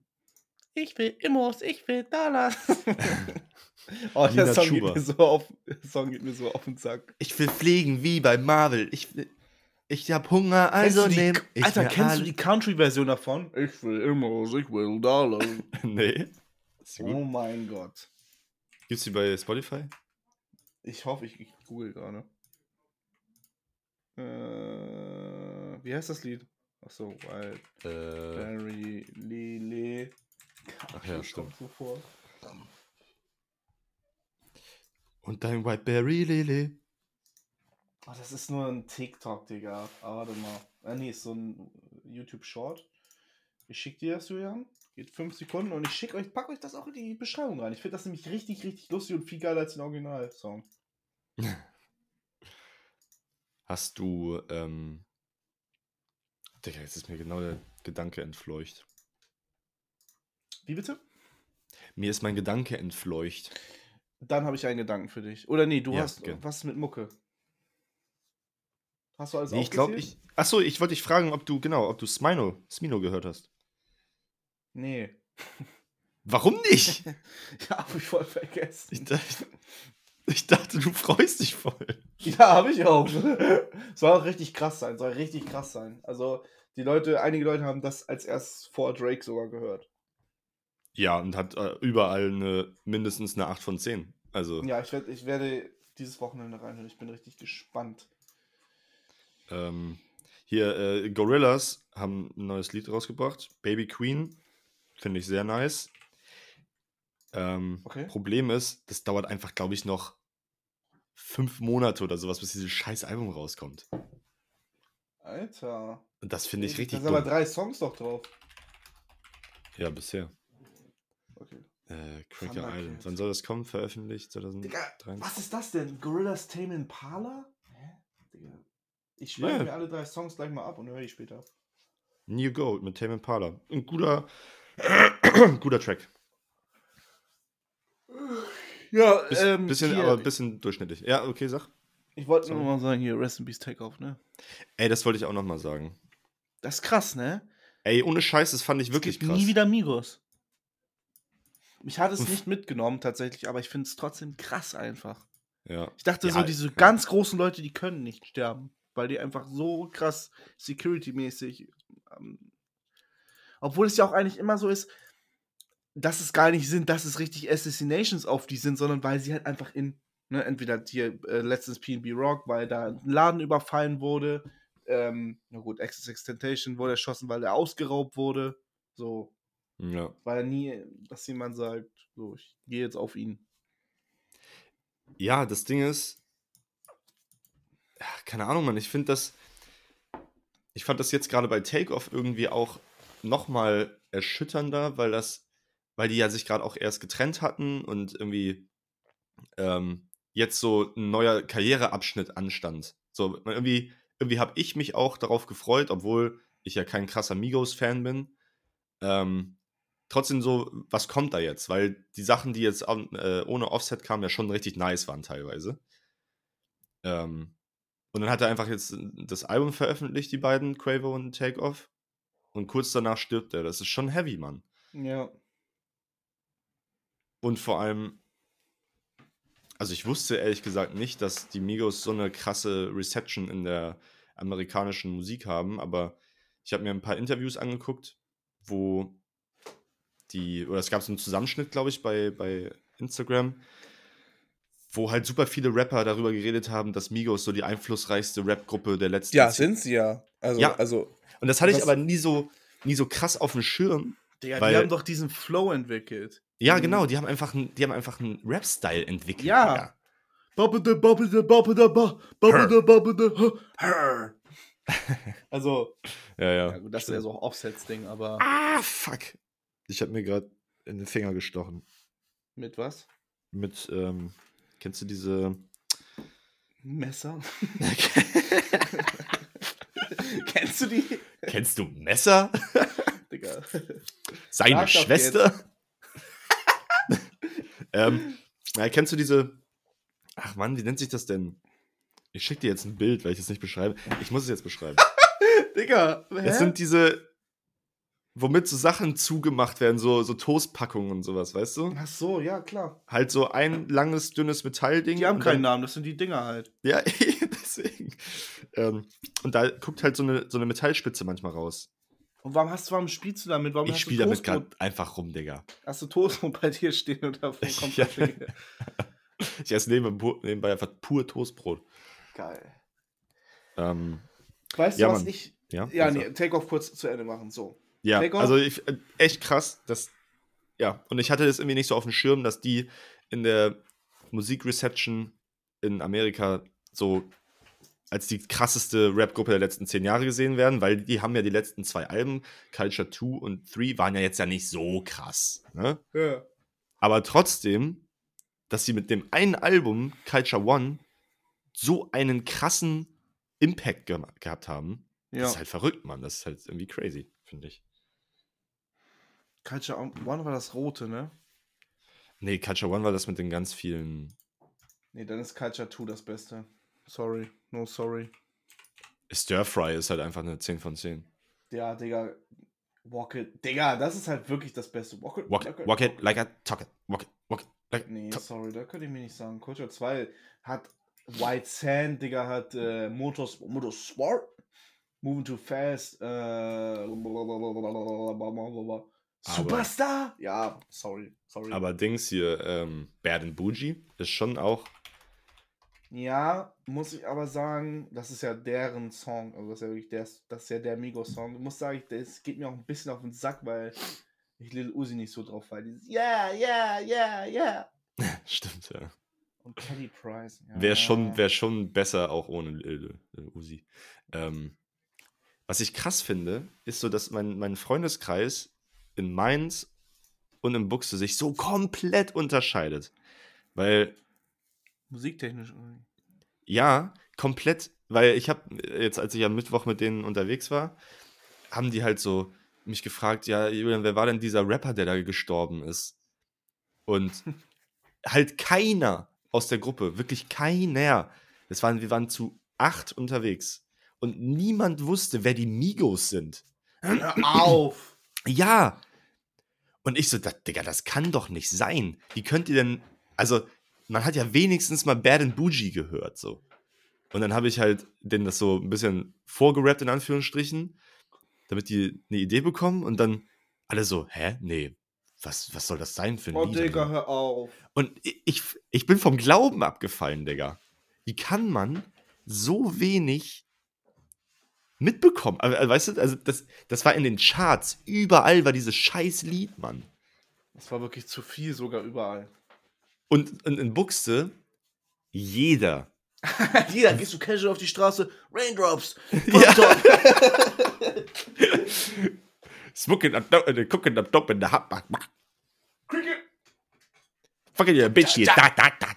Ich will Immos, ich will Dollars. oh, Nina der Song geht, mir so auf, der Song geht mir so auf den Sack. Ich will fliegen wie bei Marvel. Ich, will, ich hab Hunger, also du nehm ich Alter, kennst du alle- die Country-Version davon? Ich will Immos, ich will Dollars. nee. Oh mein Gott. Gibt's die bei Spotify? Ich hoffe, ich, ich google gerade. Äh, wie heißt das Lied? Achso, Wild Äh, Berry Lele. Ach ja, stimmt. So vor. und dein Whiteberry Lily. Oh, das ist nur ein TikTok, Digga. Ah, warte mal. Ah, nee, ist so ein YouTube-Short. Ich schick dir das, Julian. Geht fünf Sekunden und ich schick euch, pack euch das auch in die Beschreibung rein. Ich finde das nämlich richtig, richtig lustig und viel geiler als den Original-Song. Hast du, ähm. Digga, jetzt ist mir genau der Gedanke entfleucht. Wie bitte? Mir ist mein Gedanke entfleucht. Dann habe ich einen Gedanken für dich. Oder nee, du Ja, hast gern. was mit Mucke. Hast du alles Nee, ich glaube, ich. Achso, ich wollte dich fragen, ob du, genau, ob du Smino, Smino gehört hast. Nee. Warum nicht? Ja, hab ich voll vergessen. Ich dachte, ich dachte, du freust dich voll. Ja, habe ich auch. Soll auch richtig krass sein, soll richtig krass sein. Also, die Leute, einige Leute haben das als erst vor Drake sogar gehört. Ja, und hat äh, überall eine, mindestens eine 8 von 10. Also, Ja, ich, werd, ich werde dieses Wochenende reinhören. Ich bin richtig gespannt. ähm, hier, äh, Gorillas haben ein neues Lied rausgebracht. Baby Queen. Finde ich sehr nice. Ähm, Okay. Problem ist, das dauert einfach, glaube ich, noch fünf Monate oder sowas, bis dieses scheiß Album rauskommt. Alter. Und das finde ich Da richtig sind aber drei Songs doch drauf. Ja, bisher. Okay. Äh, Cracker Thundercat. Island. Wann soll das kommen? Veröffentlicht? Digga, 2023? was ist das denn? Gorillas Tame Impala? Hä? Digga. Ich speichere Ja. mir alle drei Songs gleich mal ab und höre die später. New Gold mit Tame Impala. Ein guter, guter Track. Ja, Biss, ähm, bisschen, hier, aber ein bisschen durchschnittlich. Ja, okay, sag. ich wollte nur mal sagen, hier, Rest in Peace Takeoff, ne? Ey, das wollte ich auch nochmal sagen. Das ist krass, ne? Ey, ohne Scheiß, das fand ich wirklich krass. nie wieder Migos. Mich hat es nicht mitgenommen, tatsächlich, aber ich finde es trotzdem krass einfach. Ja. Ich dachte Ja, so, diese ganz großen Leute, die können nicht sterben, weil die einfach so krass security-mäßig. Ähm, obwohl es ja auch eigentlich immer so ist, dass es gar nicht sind, dass es richtig Assassinations auf die sind, sondern weil sie halt einfach in, ne, entweder hier äh, letztens PB Rock, weil da ein Laden überfallen wurde. Ähm, na gut, XXX Temptation wurde erschossen, weil er ausgeraubt wurde. So, ja. war ja nie, dass jemand sagt, so, ich gehe jetzt auf ihn. Ja, das Ding ist, keine Ahnung, Mann, ich finde das, ich fand das jetzt gerade bei Takeoff irgendwie auch nochmal erschütternder, weil das, weil die ja sich gerade auch erst getrennt hatten und irgendwie ähm, jetzt so ein neuer Karriereabschnitt anstand. So, irgendwie, irgendwie habe ich mich auch darauf gefreut, obwohl ich ja kein krasser Migos-Fan bin. Ähm, trotzdem so, was kommt da jetzt? Weil die Sachen, die jetzt äh, ohne Offset kamen, ja schon richtig nice waren teilweise. Ähm, und dann hat er einfach jetzt das Album veröffentlicht, die beiden, Quavo und Takeoff. Und kurz danach stirbt er. Das ist schon heavy, Mann. Ja. Und vor allem, also ich wusste ehrlich gesagt nicht, dass die Migos so eine krasse Reception in der amerikanischen Musik haben, aber ich habe mir ein paar Interviews angeguckt, wo die, oder es gab so einen Zusammenschnitt, glaube ich, bei, bei Instagram, wo halt super viele Rapper darüber geredet haben, dass Migos so die einflussreichste Rap-Gruppe der letzten Ja, zehn- sind sie ja. Also, Ja. also Und das hatte ich Was- aber nie so, nie so krass auf dem Schirm. Digga, Weil- die haben doch diesen Flow entwickelt. Ja, Mhm. genau, die haben einfach, einen- die haben einfach einen Rap-Style entwickelt. Ja. Hör. Also, Ja, ja. ja gut, das ist ja so ein Offsets-Ding, aber Ah, fuck. Ich habe mir gerade in den Finger gestochen. mit was? Mit, ähm, kennst du diese. Messer? Kennst du die? kennst du Messer? Digga. Seine Sag Schwester? ähm, ja, kennst du diese. Ach Mann, wie nennt sich das denn? Ich schicke dir jetzt ein Bild, weil ich es nicht beschreibe. Ich muss es jetzt beschreiben. Digga, hä? Es sind diese, womit so Sachen zugemacht werden, so, so Toastpackungen und sowas, weißt du? Ach so, ja, klar. Halt so ein langes, dünnes Metallding. Die haben keinen dann- Namen, das sind die Dinger halt. Ja, deswegen. Ähm, und da guckt halt so eine, so eine Metallspitze manchmal raus. Und warum hast du, warum spielst du damit? Warum ich spiele damit gerade einfach rum, Digga. Hast du Toastbrot bei dir stehen und davon kommt Ja. Ich esse nebenbei, nebenbei einfach pur Toastbrot. Geil. Ähm, Weißt Ja, du, was Mann. ich. ja, Ja, also- nee, Take-Off kurz zu Ende machen. So. Ja, also ich, äh, echt krass, dass, ja, und ich hatte das irgendwie nicht so auf dem Schirm, dass die in der Musikreception in Amerika so als die krasseste Rap-Gruppe der letzten zehn Jahre gesehen werden, weil die haben ja die letzten zwei Alben, Culture 2 und 3, waren ja jetzt ja nicht so krass. Ne? Ja. Aber trotzdem, dass sie mit dem einen Album, Culture One, so einen krassen Impact ge gehabt haben, ja. das ist halt verrückt, Mann. Das ist halt irgendwie crazy, finde ich. Culture One war das rote, ne? Nee, Culture One war das mit den ganz vielen. Nee, dann ist Culture 2 das Beste. Sorry. No sorry. Stir Fry ist halt einfach eine 10 von 10. Ja, Digga. Walk it. Digga, das ist halt wirklich das Beste. Walk it, Walk, walk it like a talk it. Walk it, walk it like Nee, sorry, da könnte ich mir nicht sagen. Culture 2 hat White Sand, Digga, hat äh, Motors, Motorsport, Moving Too Fast, äh, Superstar? Ja, sorry, sorry. Aber Dings hier, ähm, Bad and Bougie ist schon auch. Ja, muss ich aber sagen, das ist ja deren Song. Also das ist ja wirklich der, das ist ja der Migos-Song. Ich muss sagen, das geht mir auch ein bisschen auf den Sack, weil ich Lil Uzi nicht so drauf war. Dieses Yeah, yeah, yeah, yeah. Stimmt, ja. Und Kelly Price. Ja. Wäre schon, wär schon besser auch ohne Lil Lil Uzi. Ähm, was ich krass finde, ist so, dass mein, mein Freundeskreis in Mainz und in Buxte sich so komplett unterscheidet. Weil Musiktechnisch. irgendwie. Ja, komplett, weil ich habe jetzt, als ich am Mittwoch mit denen unterwegs war, haben die halt so mich gefragt, ja, Julian, wer war denn dieser Rapper, der da gestorben ist? Und halt keiner aus der Gruppe, wirklich keiner. Das waren, wir waren zu acht unterwegs und niemand wusste, wer die Migos sind. Hör auf! Ja. Und ich so, das, Digga, das kann doch nicht sein. Wie könnt ihr denn, also, man hat ja wenigstens mal Bad and Bougie gehört, so. Und dann habe ich halt denen das so ein bisschen vorgerappt, in Anführungsstrichen, damit die eine Idee bekommen und dann alle so, hä? Nee, was, was soll das sein für ein Oh, Lied? Digga, hör auf. Und ich, ich bin vom Glauben abgefallen, Digga. Wie kann man so wenig mitbekommen? Also, weißt du, also das, das war in den Charts. Überall war dieses scheiß Lied, Mann. Das war wirklich zu viel sogar überall. Und, und in Buxte, jeder. Jeder, gehst du casual auf die Straße, Raindrops, Ja. Top. Smoking up, uh, cooking up top in the hot back. Cricket. Fucking your bitch hier. Da, Da, da, da.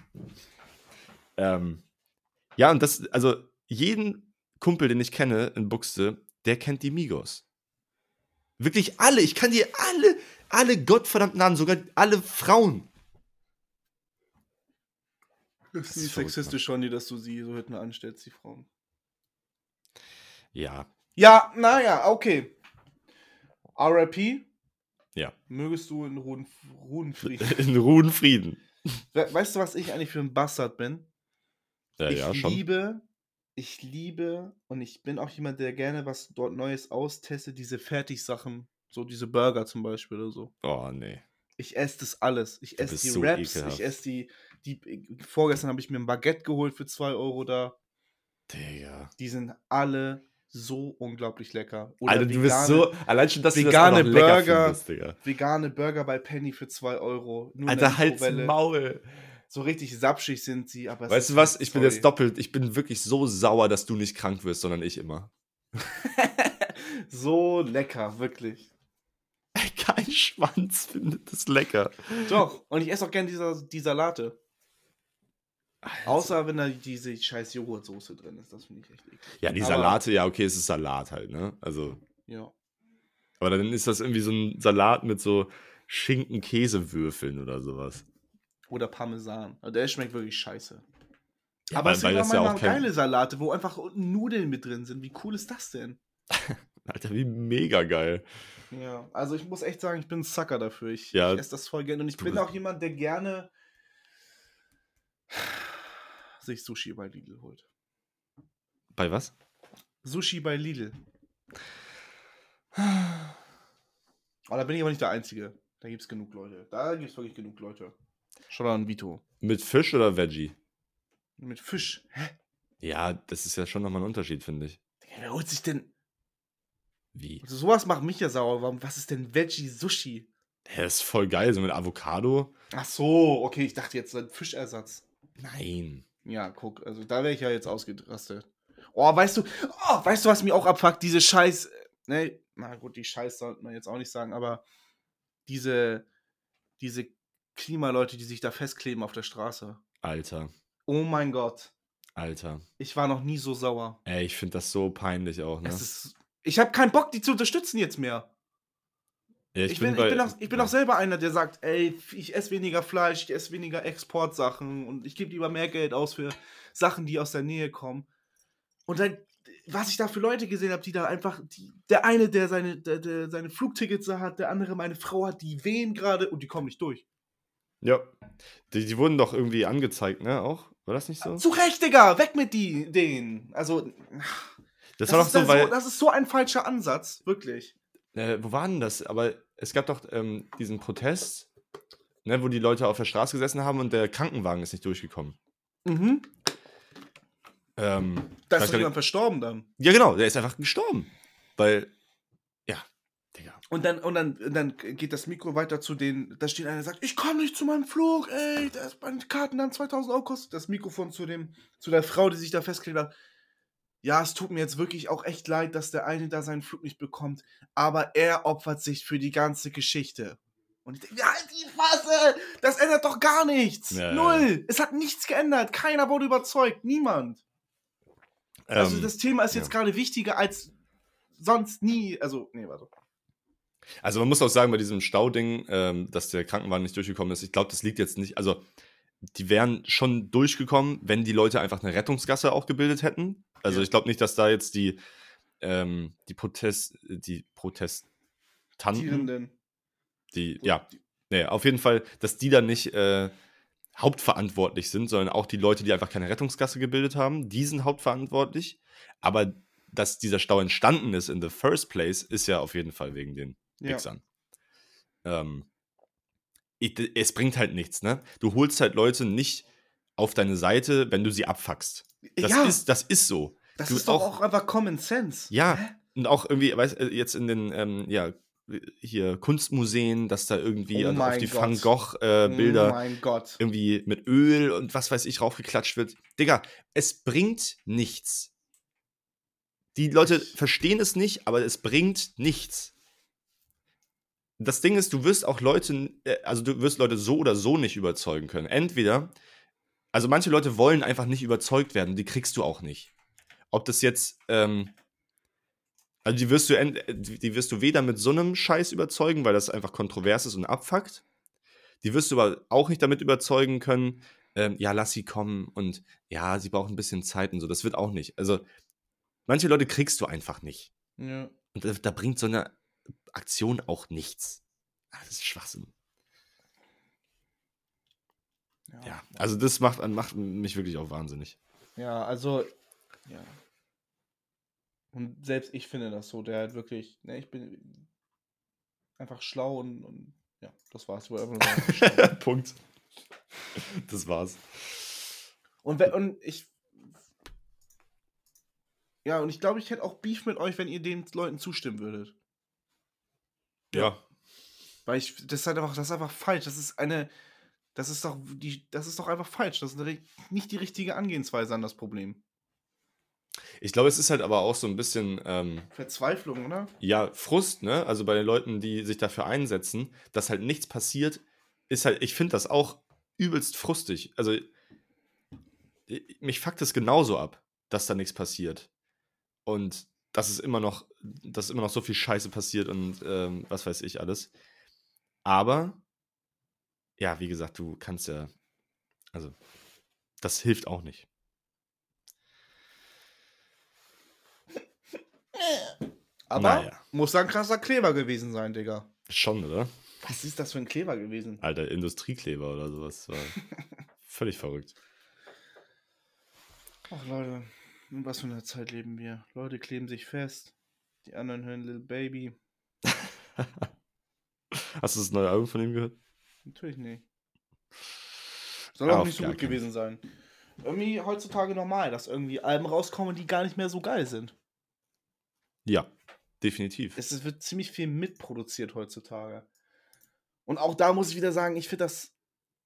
Ähm, ja, und das, also jeden Kumpel, den ich kenne in Buxte, der kennt die Migos. Wirklich alle. Ich kann dir alle, alle gottverdammten Namen, sogar alle Frauen. Das ist nicht verrückt, sexistisch schon, die, dass du sie so hinten anstellst, die Frauen. Ja, Ja, naja, okay. RIP. Ja. Mögest du in Ruhen, Ruhenfrieden. in Ruhe und Frieden. We weißt du, was ich eigentlich für ein Bastard bin? Ja, ich ja, schon. liebe, ich liebe und ich bin auch jemand, der gerne was dort Neues austestet, diese Fertigsachen, so diese Burger zum Beispiel oder so. Oh, nee. Ich esse das alles. Ich Du esse die so Wraps, ekelhaft. ich esse die, die. Vorgestern habe ich mir ein Baguette geholt für 2 Euro da. Digga. Die sind alle so unglaublich lecker. Oder Alter, du bist vegane- so, allein schon, dass du vegane das auch Burger. findest, Digga. Vegane Burger bei Penny für 2 Euro. Nur Alter, halt's. Maul. So richtig sapschig sind sie, aber Weißt du was? Ich bin jetzt doppelt. Ich bin wirklich so sauer, dass du nicht krank wirst, sondern ich immer. so lecker, wirklich. Kein Schwanz findet das lecker. Doch, und ich esse auch gerne dieser, die Salate. Außer wenn da diese scheiß Joghurtsoße drin ist. Das finde ich echt eklig. Ja, die Aber- Salate, ja, okay, es ist Salat halt, ne? Also, Ja. aber dann ist das irgendwie so ein Salat mit so Schinken-Käsewürfeln oder sowas. Oder Parmesan. Aber Der schmeckt wirklich scheiße. Ja, aber weil- es weil sind ja manchmal auch kein- geile Salate, wo einfach unten Nudeln mit drin sind. Wie cool ist das denn? Alter, wie mega geil. Ja, also ich muss echt sagen, ich bin ein Sucker dafür. Ich, Ja, ich esse das voll gerne. Und ich bin auch jemand, der gerne sich Sushi bei Lidl holt. Bei was? Sushi bei Lidl. Oh, da bin ich aber nicht der Einzige. Da gibt es genug Leute. Da gibt es wirklich genug Leute. Schon an Vito. Mit Fisch oder Veggie? Mit Fisch. Hä? Ja, das ist ja schon nochmal ein Unterschied, finde ich. Wer holt sich denn. Wie? Also sowas macht mich ja sauer. Warum, was ist denn Veggie-Sushi? Der ist voll geil, so mit Avocado. Ach so, okay, ich dachte jetzt ein Fischersatz. Nein. Ja, guck, also da wäre ich ja jetzt ausgerastet. Oh, weißt du, oh, weißt du, was mir auch abfuckt? Diese Scheiß. Ne, na gut, die Scheiß sollte man jetzt auch nicht sagen, aber diese, diese Klimaleute, die sich da festkleben auf der Straße. Alter. Oh mein Gott. Alter. Ich war noch nie so sauer. Ey, ich finde das so peinlich auch, ne? Es ist, ich habe keinen Bock, die zu unterstützen jetzt mehr. ja, Ich, bin, ich, bin auch, ich bin auch selber einer, der sagt, ey, ich esse weniger Fleisch, ich esse weniger Exportsachen und ich gebe lieber mehr Geld aus für Sachen, die aus der Nähe kommen. Und dann was ich da für Leute gesehen habe, die da einfach, die, der eine, der seine, der, der seine Flugtickets hat, der andere meine Frau hat, die wehen gerade und die kommen nicht durch. Ja. Die, die wurden doch irgendwie angezeigt, ne? Auch? War das nicht so? Zu Recht, Digga! Weg mit die, denen! Also. Das, war doch ist so, weil. das ist so ein falscher Ansatz, wirklich. Äh, wo war denn das? Aber es gab doch ähm, diesen Protest, ne, wo die Leute auf der Straße gesessen haben und der Krankenwagen ist nicht durchgekommen. Mhm. Ähm, Da ist doch jemand verstorben dann. ja, genau, der ist einfach gestorben. Weil, ja, Digga. Und dann, und dann, und dann geht das Mikro weiter zu den, da steht einer, der sagt, ich komme nicht zu meinem Flug, ey, da ist meine Karten dann 2000 Euro kostet. Das Mikrofon zu dem, zu der Frau, die sich da festgelegt hat. Ja, es tut mir jetzt wirklich auch echt leid, dass der eine da seinen Flug nicht bekommt, aber er opfert sich für die ganze Geschichte. Und ich denke, ja, halt die Fasse! Das ändert doch gar nichts! Ja, ja, Null! Es hat nichts geändert. Keiner wurde überzeugt. Niemand. Also Ähm, das Thema ist jetzt ja. gerade wichtiger als sonst nie. Also, nee, warte. Also man muss auch sagen, bei diesem Stauding, ähm, dass der Krankenwagen nicht durchgekommen ist, ich glaube, das liegt jetzt nicht, also die wären schon durchgekommen, wenn die Leute einfach eine Rettungsgasse auch gebildet hätten. Also Ja. ich glaube nicht, dass da jetzt die, ähm, die Protest, die Protestanten, Tierenden. die, ja, nee, auf jeden Fall, dass die dann nicht äh, hauptverantwortlich sind, sondern auch die Leute, die einfach keine Rettungsgasse gebildet haben, die sind hauptverantwortlich. Aber dass dieser Stau entstanden ist in the first place, ist ja auf jeden Fall wegen den Ja. Wichsern. Ähm, ich, es bringt halt nichts, ne? Du holst halt Leute nicht auf deine Seite, wenn du sie abfuckst. Das, ja, ist, das ist so. das du ist doch auch- auch einfach Common Sense. Ja, Hä? und auch irgendwie, weißt du, jetzt in den, ähm, ja, hier Kunstmuseen, dass da irgendwie Oh auf die Gott. Van Gogh-Bilder Oh Bilder mein Gott. irgendwie mit Öl und was weiß ich raufgeklatscht wird. Digga, es bringt nichts. Die Leute verstehen es nicht, aber es bringt nichts. Das Ding ist, du wirst auch Leute, äh, also du wirst Leute so oder so nicht überzeugen können. Entweder, also manche Leute wollen einfach nicht überzeugt werden, die kriegst du auch nicht. Ob das jetzt, ähm, also die wirst du, äh, die wirst du weder mit so einem Scheiß überzeugen, weil das einfach kontrovers ist und abfuckt. Die wirst du aber auch nicht damit überzeugen können, ähm, ja, lass sie kommen und ja, sie brauchen ein bisschen Zeit und so. Das wird auch nicht. Also, manche Leute kriegst du einfach nicht. Ja. Und da, da bringt so eine Aktion auch nichts. Ah, Das ist Schwachsinn. Ja. Ja, also das macht, macht mich wirklich auch wahnsinnig. ja, also, ja. Und selbst ich finde das so, der halt wirklich, ne, ich bin einfach schlau und, und ja, das war's. Schlau. Punkt. Das war's. Und, we- und ich. Ja, und ich glaube, ich hätte auch Beef mit euch, wenn ihr den Leuten zustimmen würdet. Ja. Weil ich, das ist halt einfach, das ist einfach falsch. Das ist eine, das ist doch die, das ist doch einfach falsch. Das ist eine, nicht die richtige Angehensweise an das Problem. Ich glaube, es ist halt aber auch so ein bisschen, ähm, Verzweiflung, oder? ja, Frust, ne? Also bei den Leuten, die sich dafür einsetzen, dass halt nichts passiert, ist halt, ich finde das auch übelst frustig. Also mich fuckt es genauso ab, dass da nichts passiert. Und dass es immer noch, dass immer noch so viel Scheiße passiert und ähm, was weiß ich alles. Aber, ja, wie gesagt, du kannst ja, also, das hilft auch nicht. Aber Naja. muss da ein krasser Kleber gewesen sein, Digga. Schon, oder? Was ist das für ein Kleber gewesen? Alter, Industriekleber oder sowas. Völlig verrückt. Ach Leute, in was für einer Zeit leben wir? Leute kleben sich fest. Die anderen hören Little Baby. Hast du das neue Album von ihm gehört? Natürlich nicht. Soll auch nicht so gut keinen gewesen sein. Irgendwie heutzutage normal, dass irgendwie Alben rauskommen, die gar nicht mehr so geil sind. Ja, definitiv. Es wird ziemlich viel mitproduziert heutzutage. Und auch da muss ich wieder sagen, ich finde, das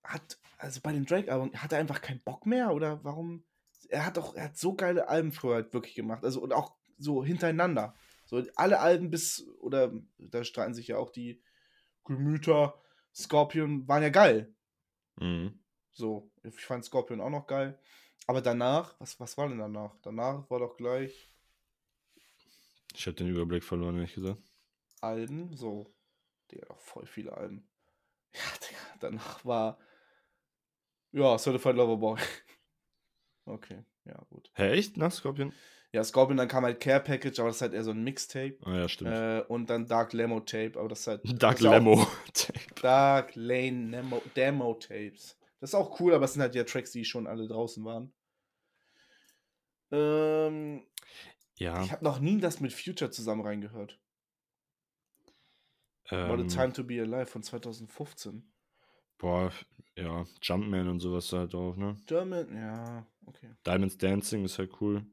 hat, also bei dem Drake-Album, hat er einfach keinen Bock mehr? Oder warum? Er hat doch, er hat so geile Alben früher halt wirklich gemacht. Also und auch so hintereinander. So alle Alben bis, oder da streiten sich ja auch die Gemüter, Scorpion, waren ja geil. Mhm. So, ich fand Scorpion auch noch geil. Aber danach, was, was war denn danach? Danach war doch gleich Ich habe den Überblick verloren, ehrlich gesagt. Alben, so. Digga, doch voll viele Alben. Ja, Digga, danach war. Ja, Certified Lover Boy. Okay, ja, gut. Hä, echt? Nach Scorpion? Ja, Scorpion, dann kam halt Care Package, aber das ist halt eher so ein Mixtape. Ah ja, stimmt. Äh, und dann Dark Lemo Tape, aber das ist halt. Dark Lemo. Dark Lane Nemo, Demo Tapes. Das ist auch cool, aber es sind halt ja Tracks, die schon alle draußen waren. Ähm, ja. Ich habe noch nie das mit Future zusammen reingehört. What a Ähm, Time to Be Alive von 2015. boah, ja, Jumpman und sowas halt auch, ne? German, ja, okay. Diamonds Dancing ist halt cool.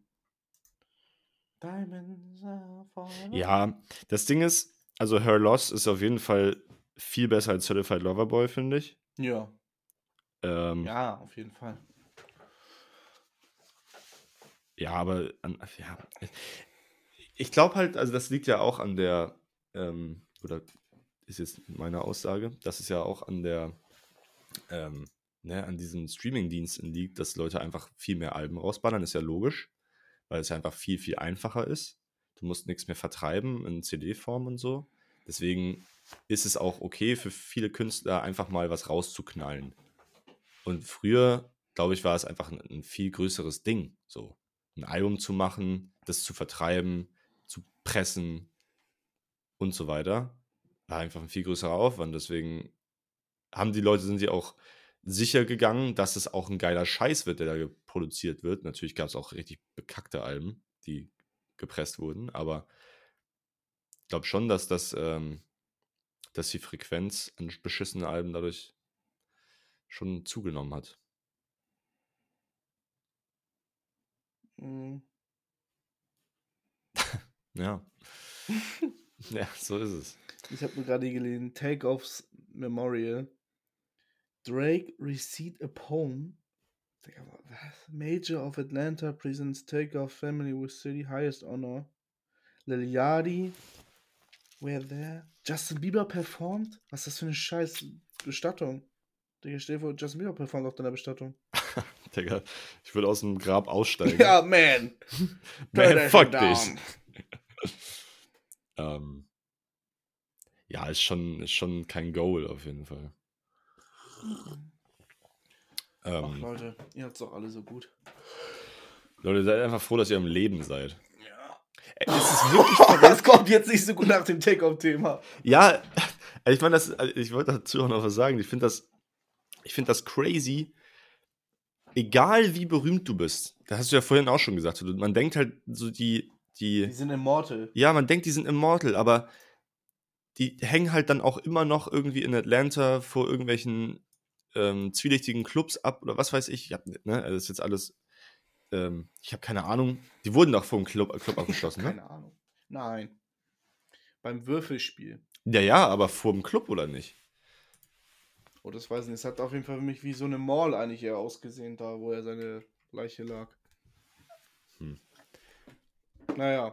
Diamonds are falling. Ja, das Ding ist, also Her Loss ist auf jeden Fall viel besser als Certified Lover Boy, finde ich. Ja, Ähm, ja, auf jeden Fall. Ja, aber ja. Ich glaube halt, also das liegt ja auch an der, ähm, oder ist jetzt meine Aussage, dass es ja auch an der, ähm, ne, an diesen Streaming-Diensten liegt, dass Leute einfach viel mehr Alben rausballern, ist ja logisch, weil es ja einfach viel, viel einfacher ist. Du musst nichts mehr vertreiben in CD-Form und so. Deswegen ist es auch okay für viele Künstler, einfach mal was rauszuknallen. Und früher, glaube ich, war es einfach ein, ein viel größeres Ding, so ein Album zu machen, das zu vertreiben, zu pressen und so weiter. War einfach ein viel größerer Aufwand. Deswegen haben die Leute, sind sie auch sicher gegangen, dass es auch ein geiler Scheiß wird, der da produziert wird. Natürlich gab es auch richtig bekackte Alben, die gepresst wurden, aber ich glaube schon, dass das, ähm, dass die Frequenz an beschissenen Alben dadurch schon zugenommen hat. Mhm. Ja. ja, so ist es. Ich habe nur gerade gelesen, Takeoffs Memorial. Drake received a poem. Major of Atlanta presents Takeoff Family with City Highest Honor. Lil Yachty were there. Justin Bieber performed? Was ist das für eine scheiß Bestattung? Digga, stell dir vor, Justin Bieber performt auf deiner Bestattung. Digga, ich würde aus dem Grab aussteigen. Ja, man. Man, fuck dich. Ähm, ja, ist schon, ist schon kein Goal auf jeden Fall. Ach, Ähm, Leute, ihr habt's doch alle so gut. Leute, seid einfach froh, dass ihr am Leben seid. Ja. Ey, Es ist wirklich Das kommt jetzt nicht so gut nach dem Takeoff-Thema. Ja, ich meine, das, also ich wollte dazu auch noch was sagen. Ich finde das, ich finde das crazy. Egal wie berühmt du bist, das hast du ja vorhin auch schon gesagt. Man denkt halt so die, Die die, sind immortal. ja, man denkt, die sind immortal, aber die hängen halt dann auch immer noch irgendwie in Atlanta vor irgendwelchen ähm, zwielichtigen Clubs ab oder was weiß ich. ich hab, ne, also das ist jetzt alles, ähm, ich habe keine Ahnung. Die wurden doch vor dem Club, Club abgeschlossen, ne? Keine Ahnung. Nein. Beim Würfelspiel. Ja, ja, aber vor dem Club oder nicht? Oh, das weiß ich nicht. Es hat auf jeden Fall für mich wie so eine Mall eigentlich eher ausgesehen, da wo er seine Leiche lag. Hm. Naja,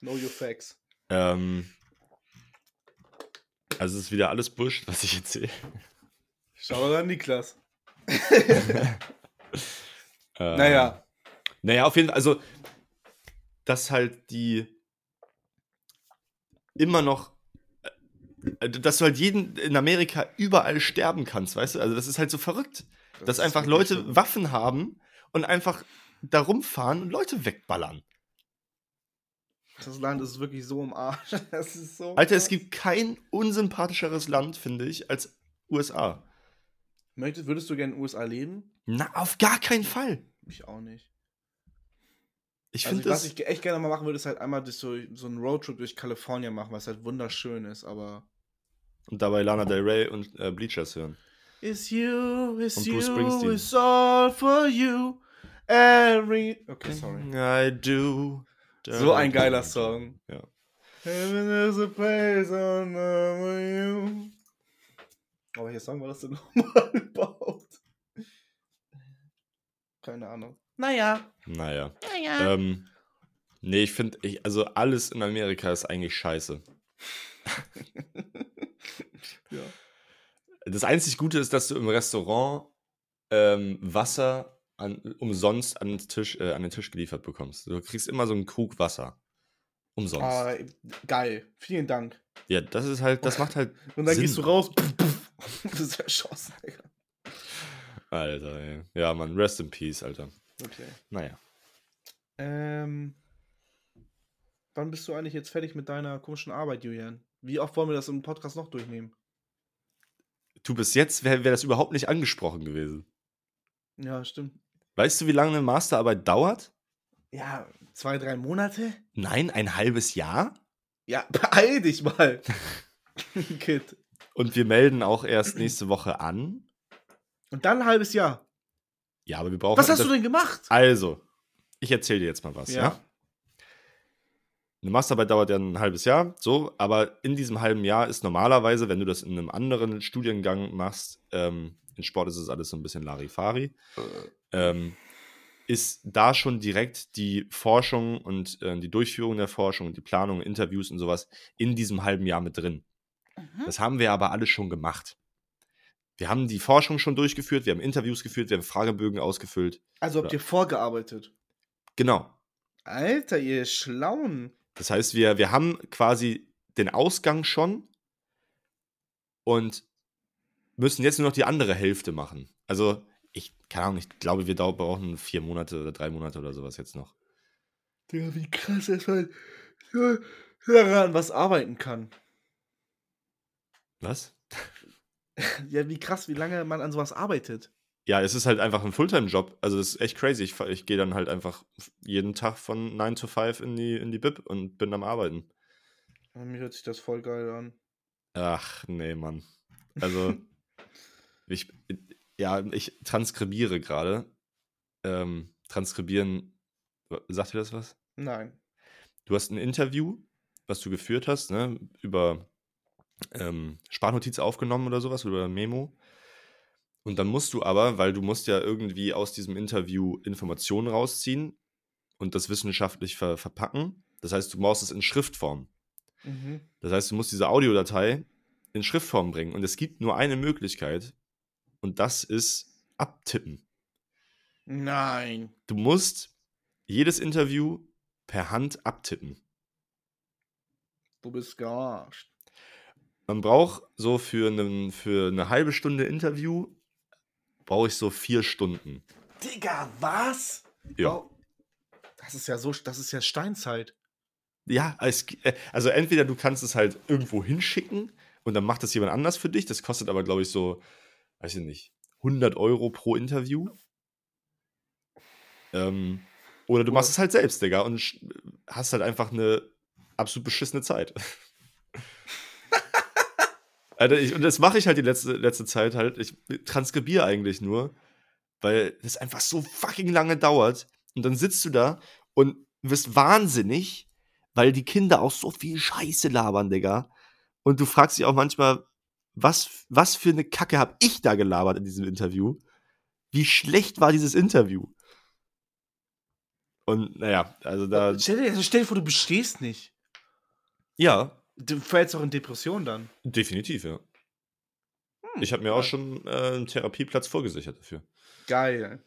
know your facts. Ähm, also es ist wieder alles Bullshit, was ich erzähle. Schau mal an Niklas. Ähm, Naja. Naja, auf jeden Fall, also, dass halt die immer noch, äh, dass du halt jeden in Amerika überall sterben kannst, weißt du? Also, das ist halt so verrückt, dass ist einfach Leute so. Waffen haben und einfach da rumfahren und Leute wegballern. Das Land ist wirklich so im Arsch. Das so. Alter, es krass. gibt kein unsympathischeres Land, finde ich, als USA. Möchtest, würdest du gerne in den USA leben? Na, auf gar keinen Fall. Ich auch nicht. Ich Also, finde was ich echt gerne mal machen würde, ist halt einmal so, so einen Roadtrip durch Kalifornien machen, was halt wunderschön ist, aber. Und dabei Lana Del Rey und äh, Bleachers hören. It's you, it's Und you, Springsteen. it's all for you. Every. Okay, sorry. I do. So ein geiler Song. Ja. Heaven is a place on you. Aber welcher Song war das denn nochmal überhaupt? Keine Ahnung. Naja. Naja. Naja. Ähm, nee, ich finde, ich, also alles in Amerika ist eigentlich scheiße. ja. Das einzig Gute ist, dass du im Restaurant ähm, Wasser an, umsonst an den, Tisch, äh, an den Tisch geliefert bekommst. Du kriegst immer so einen Krug Wasser. Umsonst. Ah, geil. Vielen Dank. Ja, das ist halt, das macht halt. Und dann Sinn. gehst du raus. Puff, puff. Das ist erschossen, Digga. Alter, ey. Ja, Mann, rest in peace, Alter. Okay. Naja. Ähm, wann bist du eigentlich jetzt fertig mit deiner komischen Arbeit, Julian? Wie oft wollen wir das im Podcast noch durchnehmen? Du bis jetzt wäre wär das überhaupt nicht angesprochen gewesen. Ja, stimmt. Weißt du, wie lange eine Masterarbeit dauert? Ja, zwei, drei Monate? Nein, ein halbes Jahr? Ja, beeil dich mal. Kid. Und wir melden auch erst nächste Woche an. Und dann ein halbes Jahr. Ja, aber wir brauchen. Was hast du denn gemacht? Also, ich erzähle dir jetzt mal was, ja? Ja. Eine Masterarbeit dauert ja ein halbes Jahr, so, aber in diesem halben Jahr ist normalerweise, wenn du das in einem anderen Studiengang machst, ähm, in Sport ist es alles so ein bisschen Larifari, ähm, ist da schon direkt die Forschung und äh, die Durchführung der Forschung, die Planung, Interviews und sowas in diesem halben Jahr mit drin. Das haben wir aber alles schon gemacht. Wir haben die Forschung schon durchgeführt, wir haben Interviews geführt, wir haben Fragebögen ausgefüllt. Also habt ihr vorgearbeitet? Genau. Alter, ihr Schlauen. Das heißt, wir, wir haben quasi den Ausgang schon und müssen jetzt nur noch die andere Hälfte machen. Also, ich, keine Ahnung, ich glaube, wir brauchen vier Monate oder drei Monate oder sowas jetzt noch. Digga, wie krass es halt ja, daran was arbeiten kann. Was? Ja, wie krass, wie lange man an sowas arbeitet. Ja, es ist halt einfach ein Fulltime-Job. Also, das ist echt crazy. Ich, ich gehe dann halt einfach jeden Tag von 9 to 5 in die, in die Bib und bin am Arbeiten. Mir hört sich das voll geil an. Ach, nee, Mann. Also, ich, ja, ich transkribiere gerade. Ähm, transkribieren, sagt dir das was? Nein. Du hast ein Interview, was du geführt hast, ne, über ähm, Sprachnotiz aufgenommen oder sowas, oder Memo. Und dann musst du aber, weil du musst ja irgendwie aus diesem Interview Informationen rausziehen und das wissenschaftlich ver verpacken. Das heißt, du brauchst es in Schriftform. Mhm. Das heißt, du musst diese Audiodatei in Schriftform bringen. Und es gibt nur eine Möglichkeit. Und das ist abtippen. Nein. Du musst jedes Interview per Hand abtippen. Du bist gearscht. Man braucht so für, einen, für eine halbe Stunde Interview, brauche ich so vier Stunden. Digga, was? Ja. Wow. Das ist ja so, das ist ja Steinzeit. Ja, es, äh, also entweder du kannst es halt irgendwo hinschicken und dann macht das jemand anders für dich. Das kostet aber, glaube ich, so, weiß ich nicht, 100 Euro pro Interview. Ähm, oder du machst es halt selbst, Digga, und hast halt einfach eine absolut beschissene Zeit. Alter, ich, und das mache ich halt die letzte, letzte Zeit halt. Ich transkribiere eigentlich nur, weil das einfach so fucking lange dauert. Und dann sitzt du da und wirst wahnsinnig, weil die Kinder auch so viel Scheiße labern, Digga. Und du fragst dich auch manchmal, was, was für eine Kacke habe ich da gelabert in diesem Interview? Wie schlecht war dieses Interview? Und naja, also da. Stell dir, stell dir vor, du bestehst nicht. Ja, Du fällst doch in Depression dann. definitiv, ja. Hm, Ich habe mir auch schon äh, einen Therapieplatz vorgesichert dafür. Geil.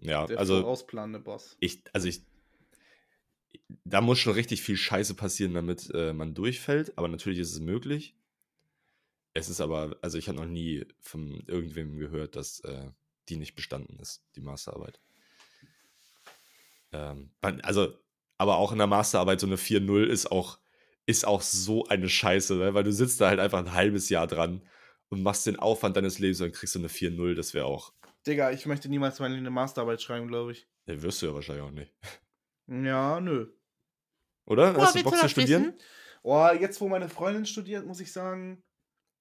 Ja, Der also vorausplanende Boss. ich, also ich, da muss schon richtig viel Scheiße passieren, damit äh, man durchfällt. Aber natürlich ist es möglich. Es ist aber, also ich habe noch nie von irgendwem gehört, dass äh, die nicht bestanden ist, die Masterarbeit. Ähm, also, aber auch in der Masterarbeit so eine 4.0 ist auch, ist auch so eine Scheiße, ne? weil du sitzt da halt einfach ein halbes Jahr dran und machst den Aufwand deines Lebens und kriegst du eine 4.0, das wäre auch, Digga, ich möchte niemals meine Masterarbeit schreiben, glaube ich. ja, wirst du ja wahrscheinlich auch nicht. Ja, nö. Oder? Boah, Hast du Bock zu studieren? wissen? Oh, jetzt, wo meine Freundin studiert, muss ich sagen,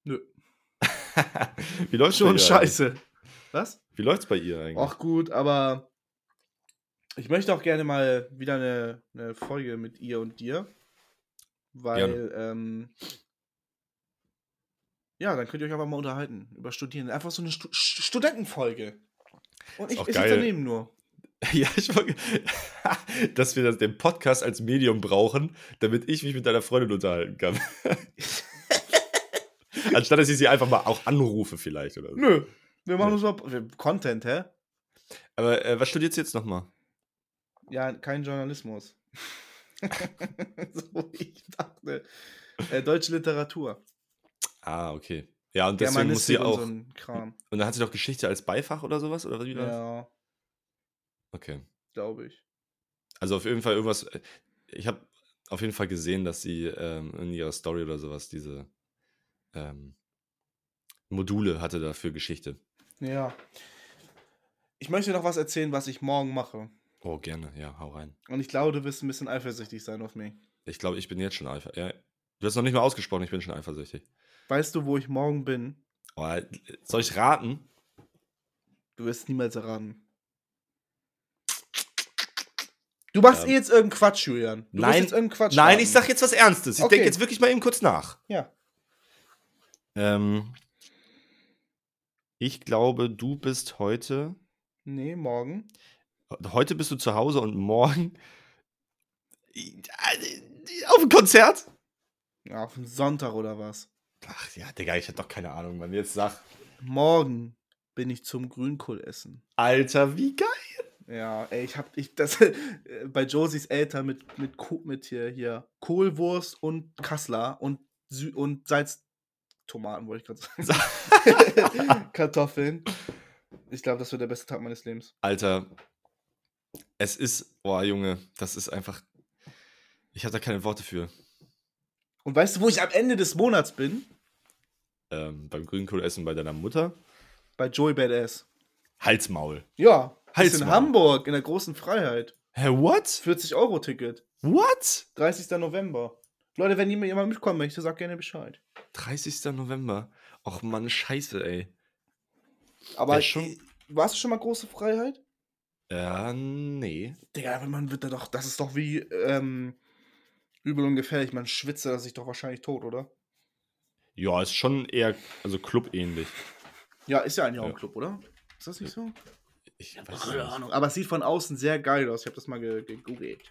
nö. Wie läuft's Schon bei ihr scheiße. Was? Eigentlich? Wie läuft's bei ihr eigentlich? Ach gut, aber ich möchte auch gerne mal wieder eine, eine Folge mit ihr und dir. Weil, ähm, ja, dann könnt ihr euch einfach mal unterhalten über Studieren. Einfach so eine Stu St- Studentenfolge. Und ich, ich sitze daneben nur. Ja, ich wollte, dass wir das, den Podcast als Medium brauchen, damit ich mich mit deiner Freundin unterhalten kann. Anstatt dass ich sie einfach mal auch anrufe vielleicht oder so. Nö, wir machen uns mal Content, hä? Aber äh, was studiert sie jetzt nochmal? Ja, kein Journalismus. so wie ich dachte. Äh, deutsche Literatur. Ah, okay. Ja, und deswegen muss sie Germanistik und auch. so. Und dann hat sie doch Geschichte als Beifach oder sowas? Oder wie? Ja, Okay. glaube ich. Also auf jeden Fall irgendwas. äh, Ich habe auf jeden Fall gesehen, dass sie ähm, in ihrer Story oder sowas diese ähm, Module hatte dafür Geschichte. Ja. Ich möchte noch was erzählen, was ich morgen mache. Oh, gerne, ja, hau rein. Und ich glaube, du wirst ein bisschen eifersüchtig sein auf mich. Ich glaube, ich bin jetzt schon eifersüchtig. Ja, du hast noch nicht mal ausgesprochen, ich bin schon eifersüchtig. Weißt du, wo ich morgen bin? Oh, soll ich raten? Du wirst es niemals erraten. Du machst Ähm, eh jetzt irgendeinen Quatsch, Julian. Du nein, jetzt irgendeinen Quatsch Nein, raten. ich sag jetzt was Ernstes. Ich Okay. denke jetzt wirklich mal eben kurz nach. Ja. Ähm, ich glaube, du bist heute. Nee, morgen. Heute bist du zu Hause und morgen. Auf ein Konzert? Ja, auf den Sonntag oder was? Ach ja, Digga, ich hab doch keine Ahnung, wann jetzt sag. Morgen bin ich zum Grünkohl essen. Alter, wie geil. Ja, ey, ich hab ich das bei Josies Eltern mit mit mit hier hier Kohlwurst und Kassler und Sü und Salztomaten wollte ich gerade sagen. Kartoffeln. Ich glaube, das wird der beste Tag meines Lebens. Alter, es ist. Boah, Junge, das ist einfach. Ich habe da keine Worte für. Und weißt du, wo ich am Ende des Monats bin? Ähm, beim Grünkohlessen bei deiner Mutter. Bei Joey Badass. Halsmaul. Ja, ist in Halsmaul. Hamburg in der großen Freiheit. Hä, what? 40 Euro Ticket. What? 30. November. Leute, wenn jemand mitkommen möchte, sagt gerne Bescheid. 30. November. Och Mann, scheiße, ey. Aber schon. Warst du schon mal große Freiheit? Ja, nee. Digga, aber man wird da doch. Das ist doch wie ähm, übel und gefährlich. Man schwitzt da sich doch wahrscheinlich tot, oder? Ja, ist schon eher, also clubähnlich. Ja, ist ja eigentlich auch Ja. ein Club, oder? Ist das nicht so? Ich weiß Keine nicht. Ahnung. Aber es sieht von außen sehr geil aus. Ich habe das mal ge- gegoogelt.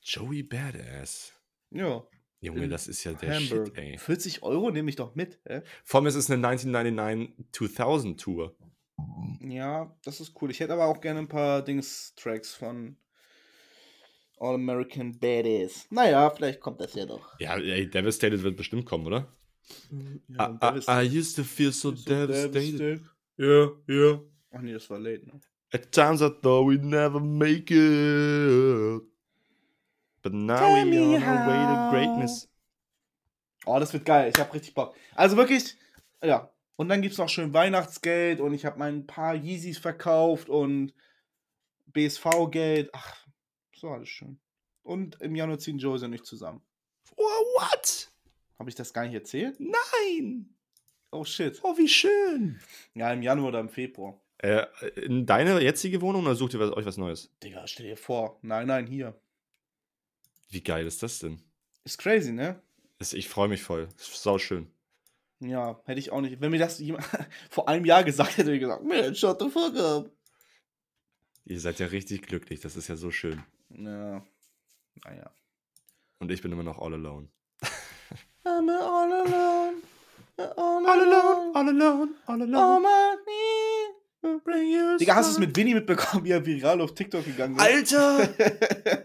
Joey Badass. Ja. Junge, das ist ja der Hamburg. Shit, ey. 40 Euro nehme ich doch mit, hä? Vor allem ist es eine 1999-2000 Tour. Ja, das ist cool. Ich hätte aber auch gerne ein paar Dings-Tracks von All American Badass. Naja, vielleicht kommt das ja doch. Ja, ey, Devastated wird bestimmt kommen, oder? Ja, I, I, I used to feel so, devastated. Ja, ja. Ach nee, das war late, ne? At times I thought we'd never make it. But now Tell we're on our way to greatness. Oh, das wird geil. Ich hab richtig Bock. Also wirklich, ja. Und dann gibt's noch schön Weihnachtsgeld und ich habe mein paar Yeezys verkauft und BSV-Geld. Ach, so alles schön. Und im Januar ziehen Josie und ich zusammen. Oh, what? Habe ich das gar nicht erzählt? Nein! Oh shit. Oh, wie schön! Ja, im Januar oder im Februar. Äh, in deine jetzige Wohnung oder sucht ihr was, euch was Neues? Digga, stell dir vor. Nein, nein, hier. Wie geil ist das denn? Ist crazy, ne? Ich freue mich voll. Ist sau schön. Ja, hätte ich auch nicht. Wenn mir das jemand vor einem Jahr gesagt hätte, hätte ich gesagt, man, shut the fuck up. Ihr seid ja richtig glücklich. Das ist ja so schön. Ja. Naja. Und ich bin immer noch all alone. I'm all alone. All All alone, all alone, all All alone. my. Bring you Digga, hast du es mit Winnie mitbekommen, wie er viral auf TikTok gegangen ist? Alter!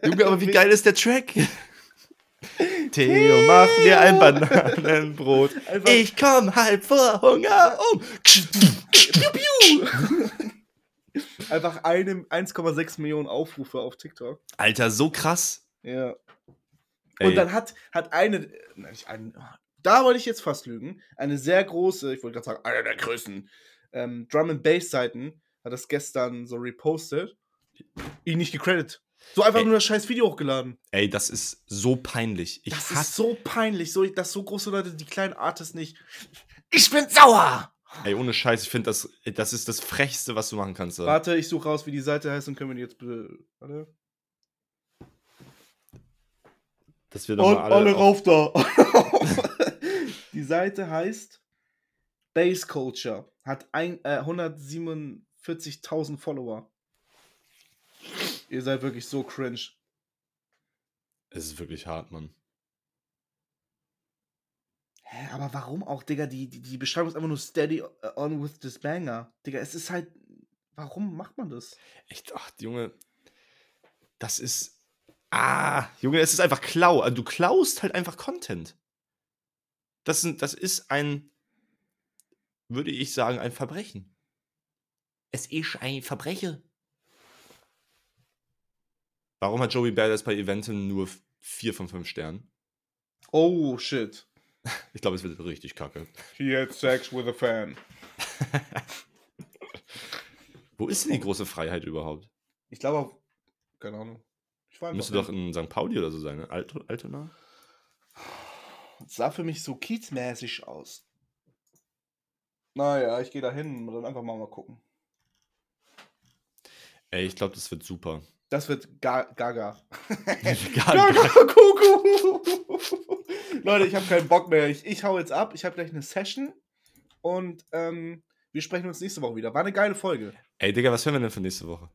Junge, aber wie geil ist der Track? Theo, mach mir ein Bananenbrot. Einfach- Ich komm halb vor Hunger um. Einfach eine 1,6 Millionen Aufrufe auf TikTok. Alter, so krass. Ja. Ey, Und dann hat, hat eine, nein, nicht eine, da wollte ich jetzt fast lügen, eine sehr große, ich wollte gerade sagen, einer der größten ähm, Drum and Bass Seiten hat das gestern so repostet, ihn nicht gecredited. So einfach Ey. nur das scheiß Video hochgeladen. ey, das ist so peinlich. Ich Das ist so peinlich, so, dass so große Leute die kleinen Artists nicht. Ich bin sauer! Ey, ohne Scheiß, ich finde, das, das ist das Frechste, was du machen kannst. So. Warte, ich suche raus, wie die Seite heißt und können wir die jetzt bitte. Warte. Dass wir doch Und mal alle, alle. rauf da. die Seite heißt Base Culture. Hat ein, äh, 147.000 Follower. Ihr seid wirklich so cringe. Es ist wirklich hart, Mann. Hä, aber warum auch, Digga? Die, die, die Beschreibung ist einfach nur steady on with this banger. Digga, es ist halt. Warum macht man das? Echt, ach, Junge. Das ist. Ah, Junge, es ist einfach Klau. Also, du klaust halt einfach Content. Das, sind, das ist ein, würde ich sagen, ein Verbrechen. Es ist ein Verbrechen. Warum hat Joey Badass bei Eventen nur f- 4 von 5 Sternen. Oh, shit. Ich glaube, es wird richtig kacke. He had sex with a fan. Wo ist denn die große Freiheit überhaupt? Ich glaube auf. Keine Ahnung. Ich war einfach Müsste doch in St. Pauli oder so sein, ne? Alto, Altona? Es sah für mich so kiezmäßig aus. Naja, ich gehe da hin und dann einfach mal, mal gucken. Ey, ich glaube, das wird super. Das wird ga Gaga. Gaga, Kuckuck. Leute, ich habe keinen Bock mehr. Ich, ich hau jetzt ab. Ich habe gleich eine Session. Und ähm, wir sprechen uns nächste Woche wieder. War eine geile Folge. Ey, Digga, was hören wir denn für nächste Woche?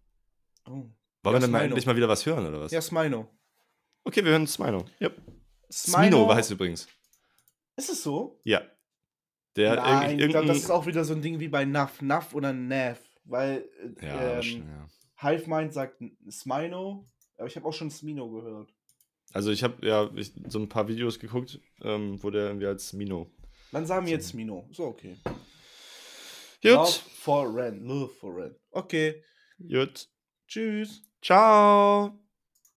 Oh. Wollen Ja, wir denn mal endlich mal wieder was hören, oder was? Ja, Smino. Okay, wir hören Smino. Yep. Smino Smino heißt übrigens. Ist es so? Ja. Der Nein, ich glaube, das ist auch wieder so ein Ding wie bei Naf. Naf oder Nav. Weil Ja, ähm, schon, ja. Hivemind sagt Smino. Aber ich habe auch schon Smino gehört. Also ich habe ja ich, so ein paar Videos geguckt, ähm, wo der irgendwie als Mino. Dann sagen wir jetzt Smino. So, okay. Gut. Love for Ren. Love for Ren. Okay. Gut. Tschüss. Ciao.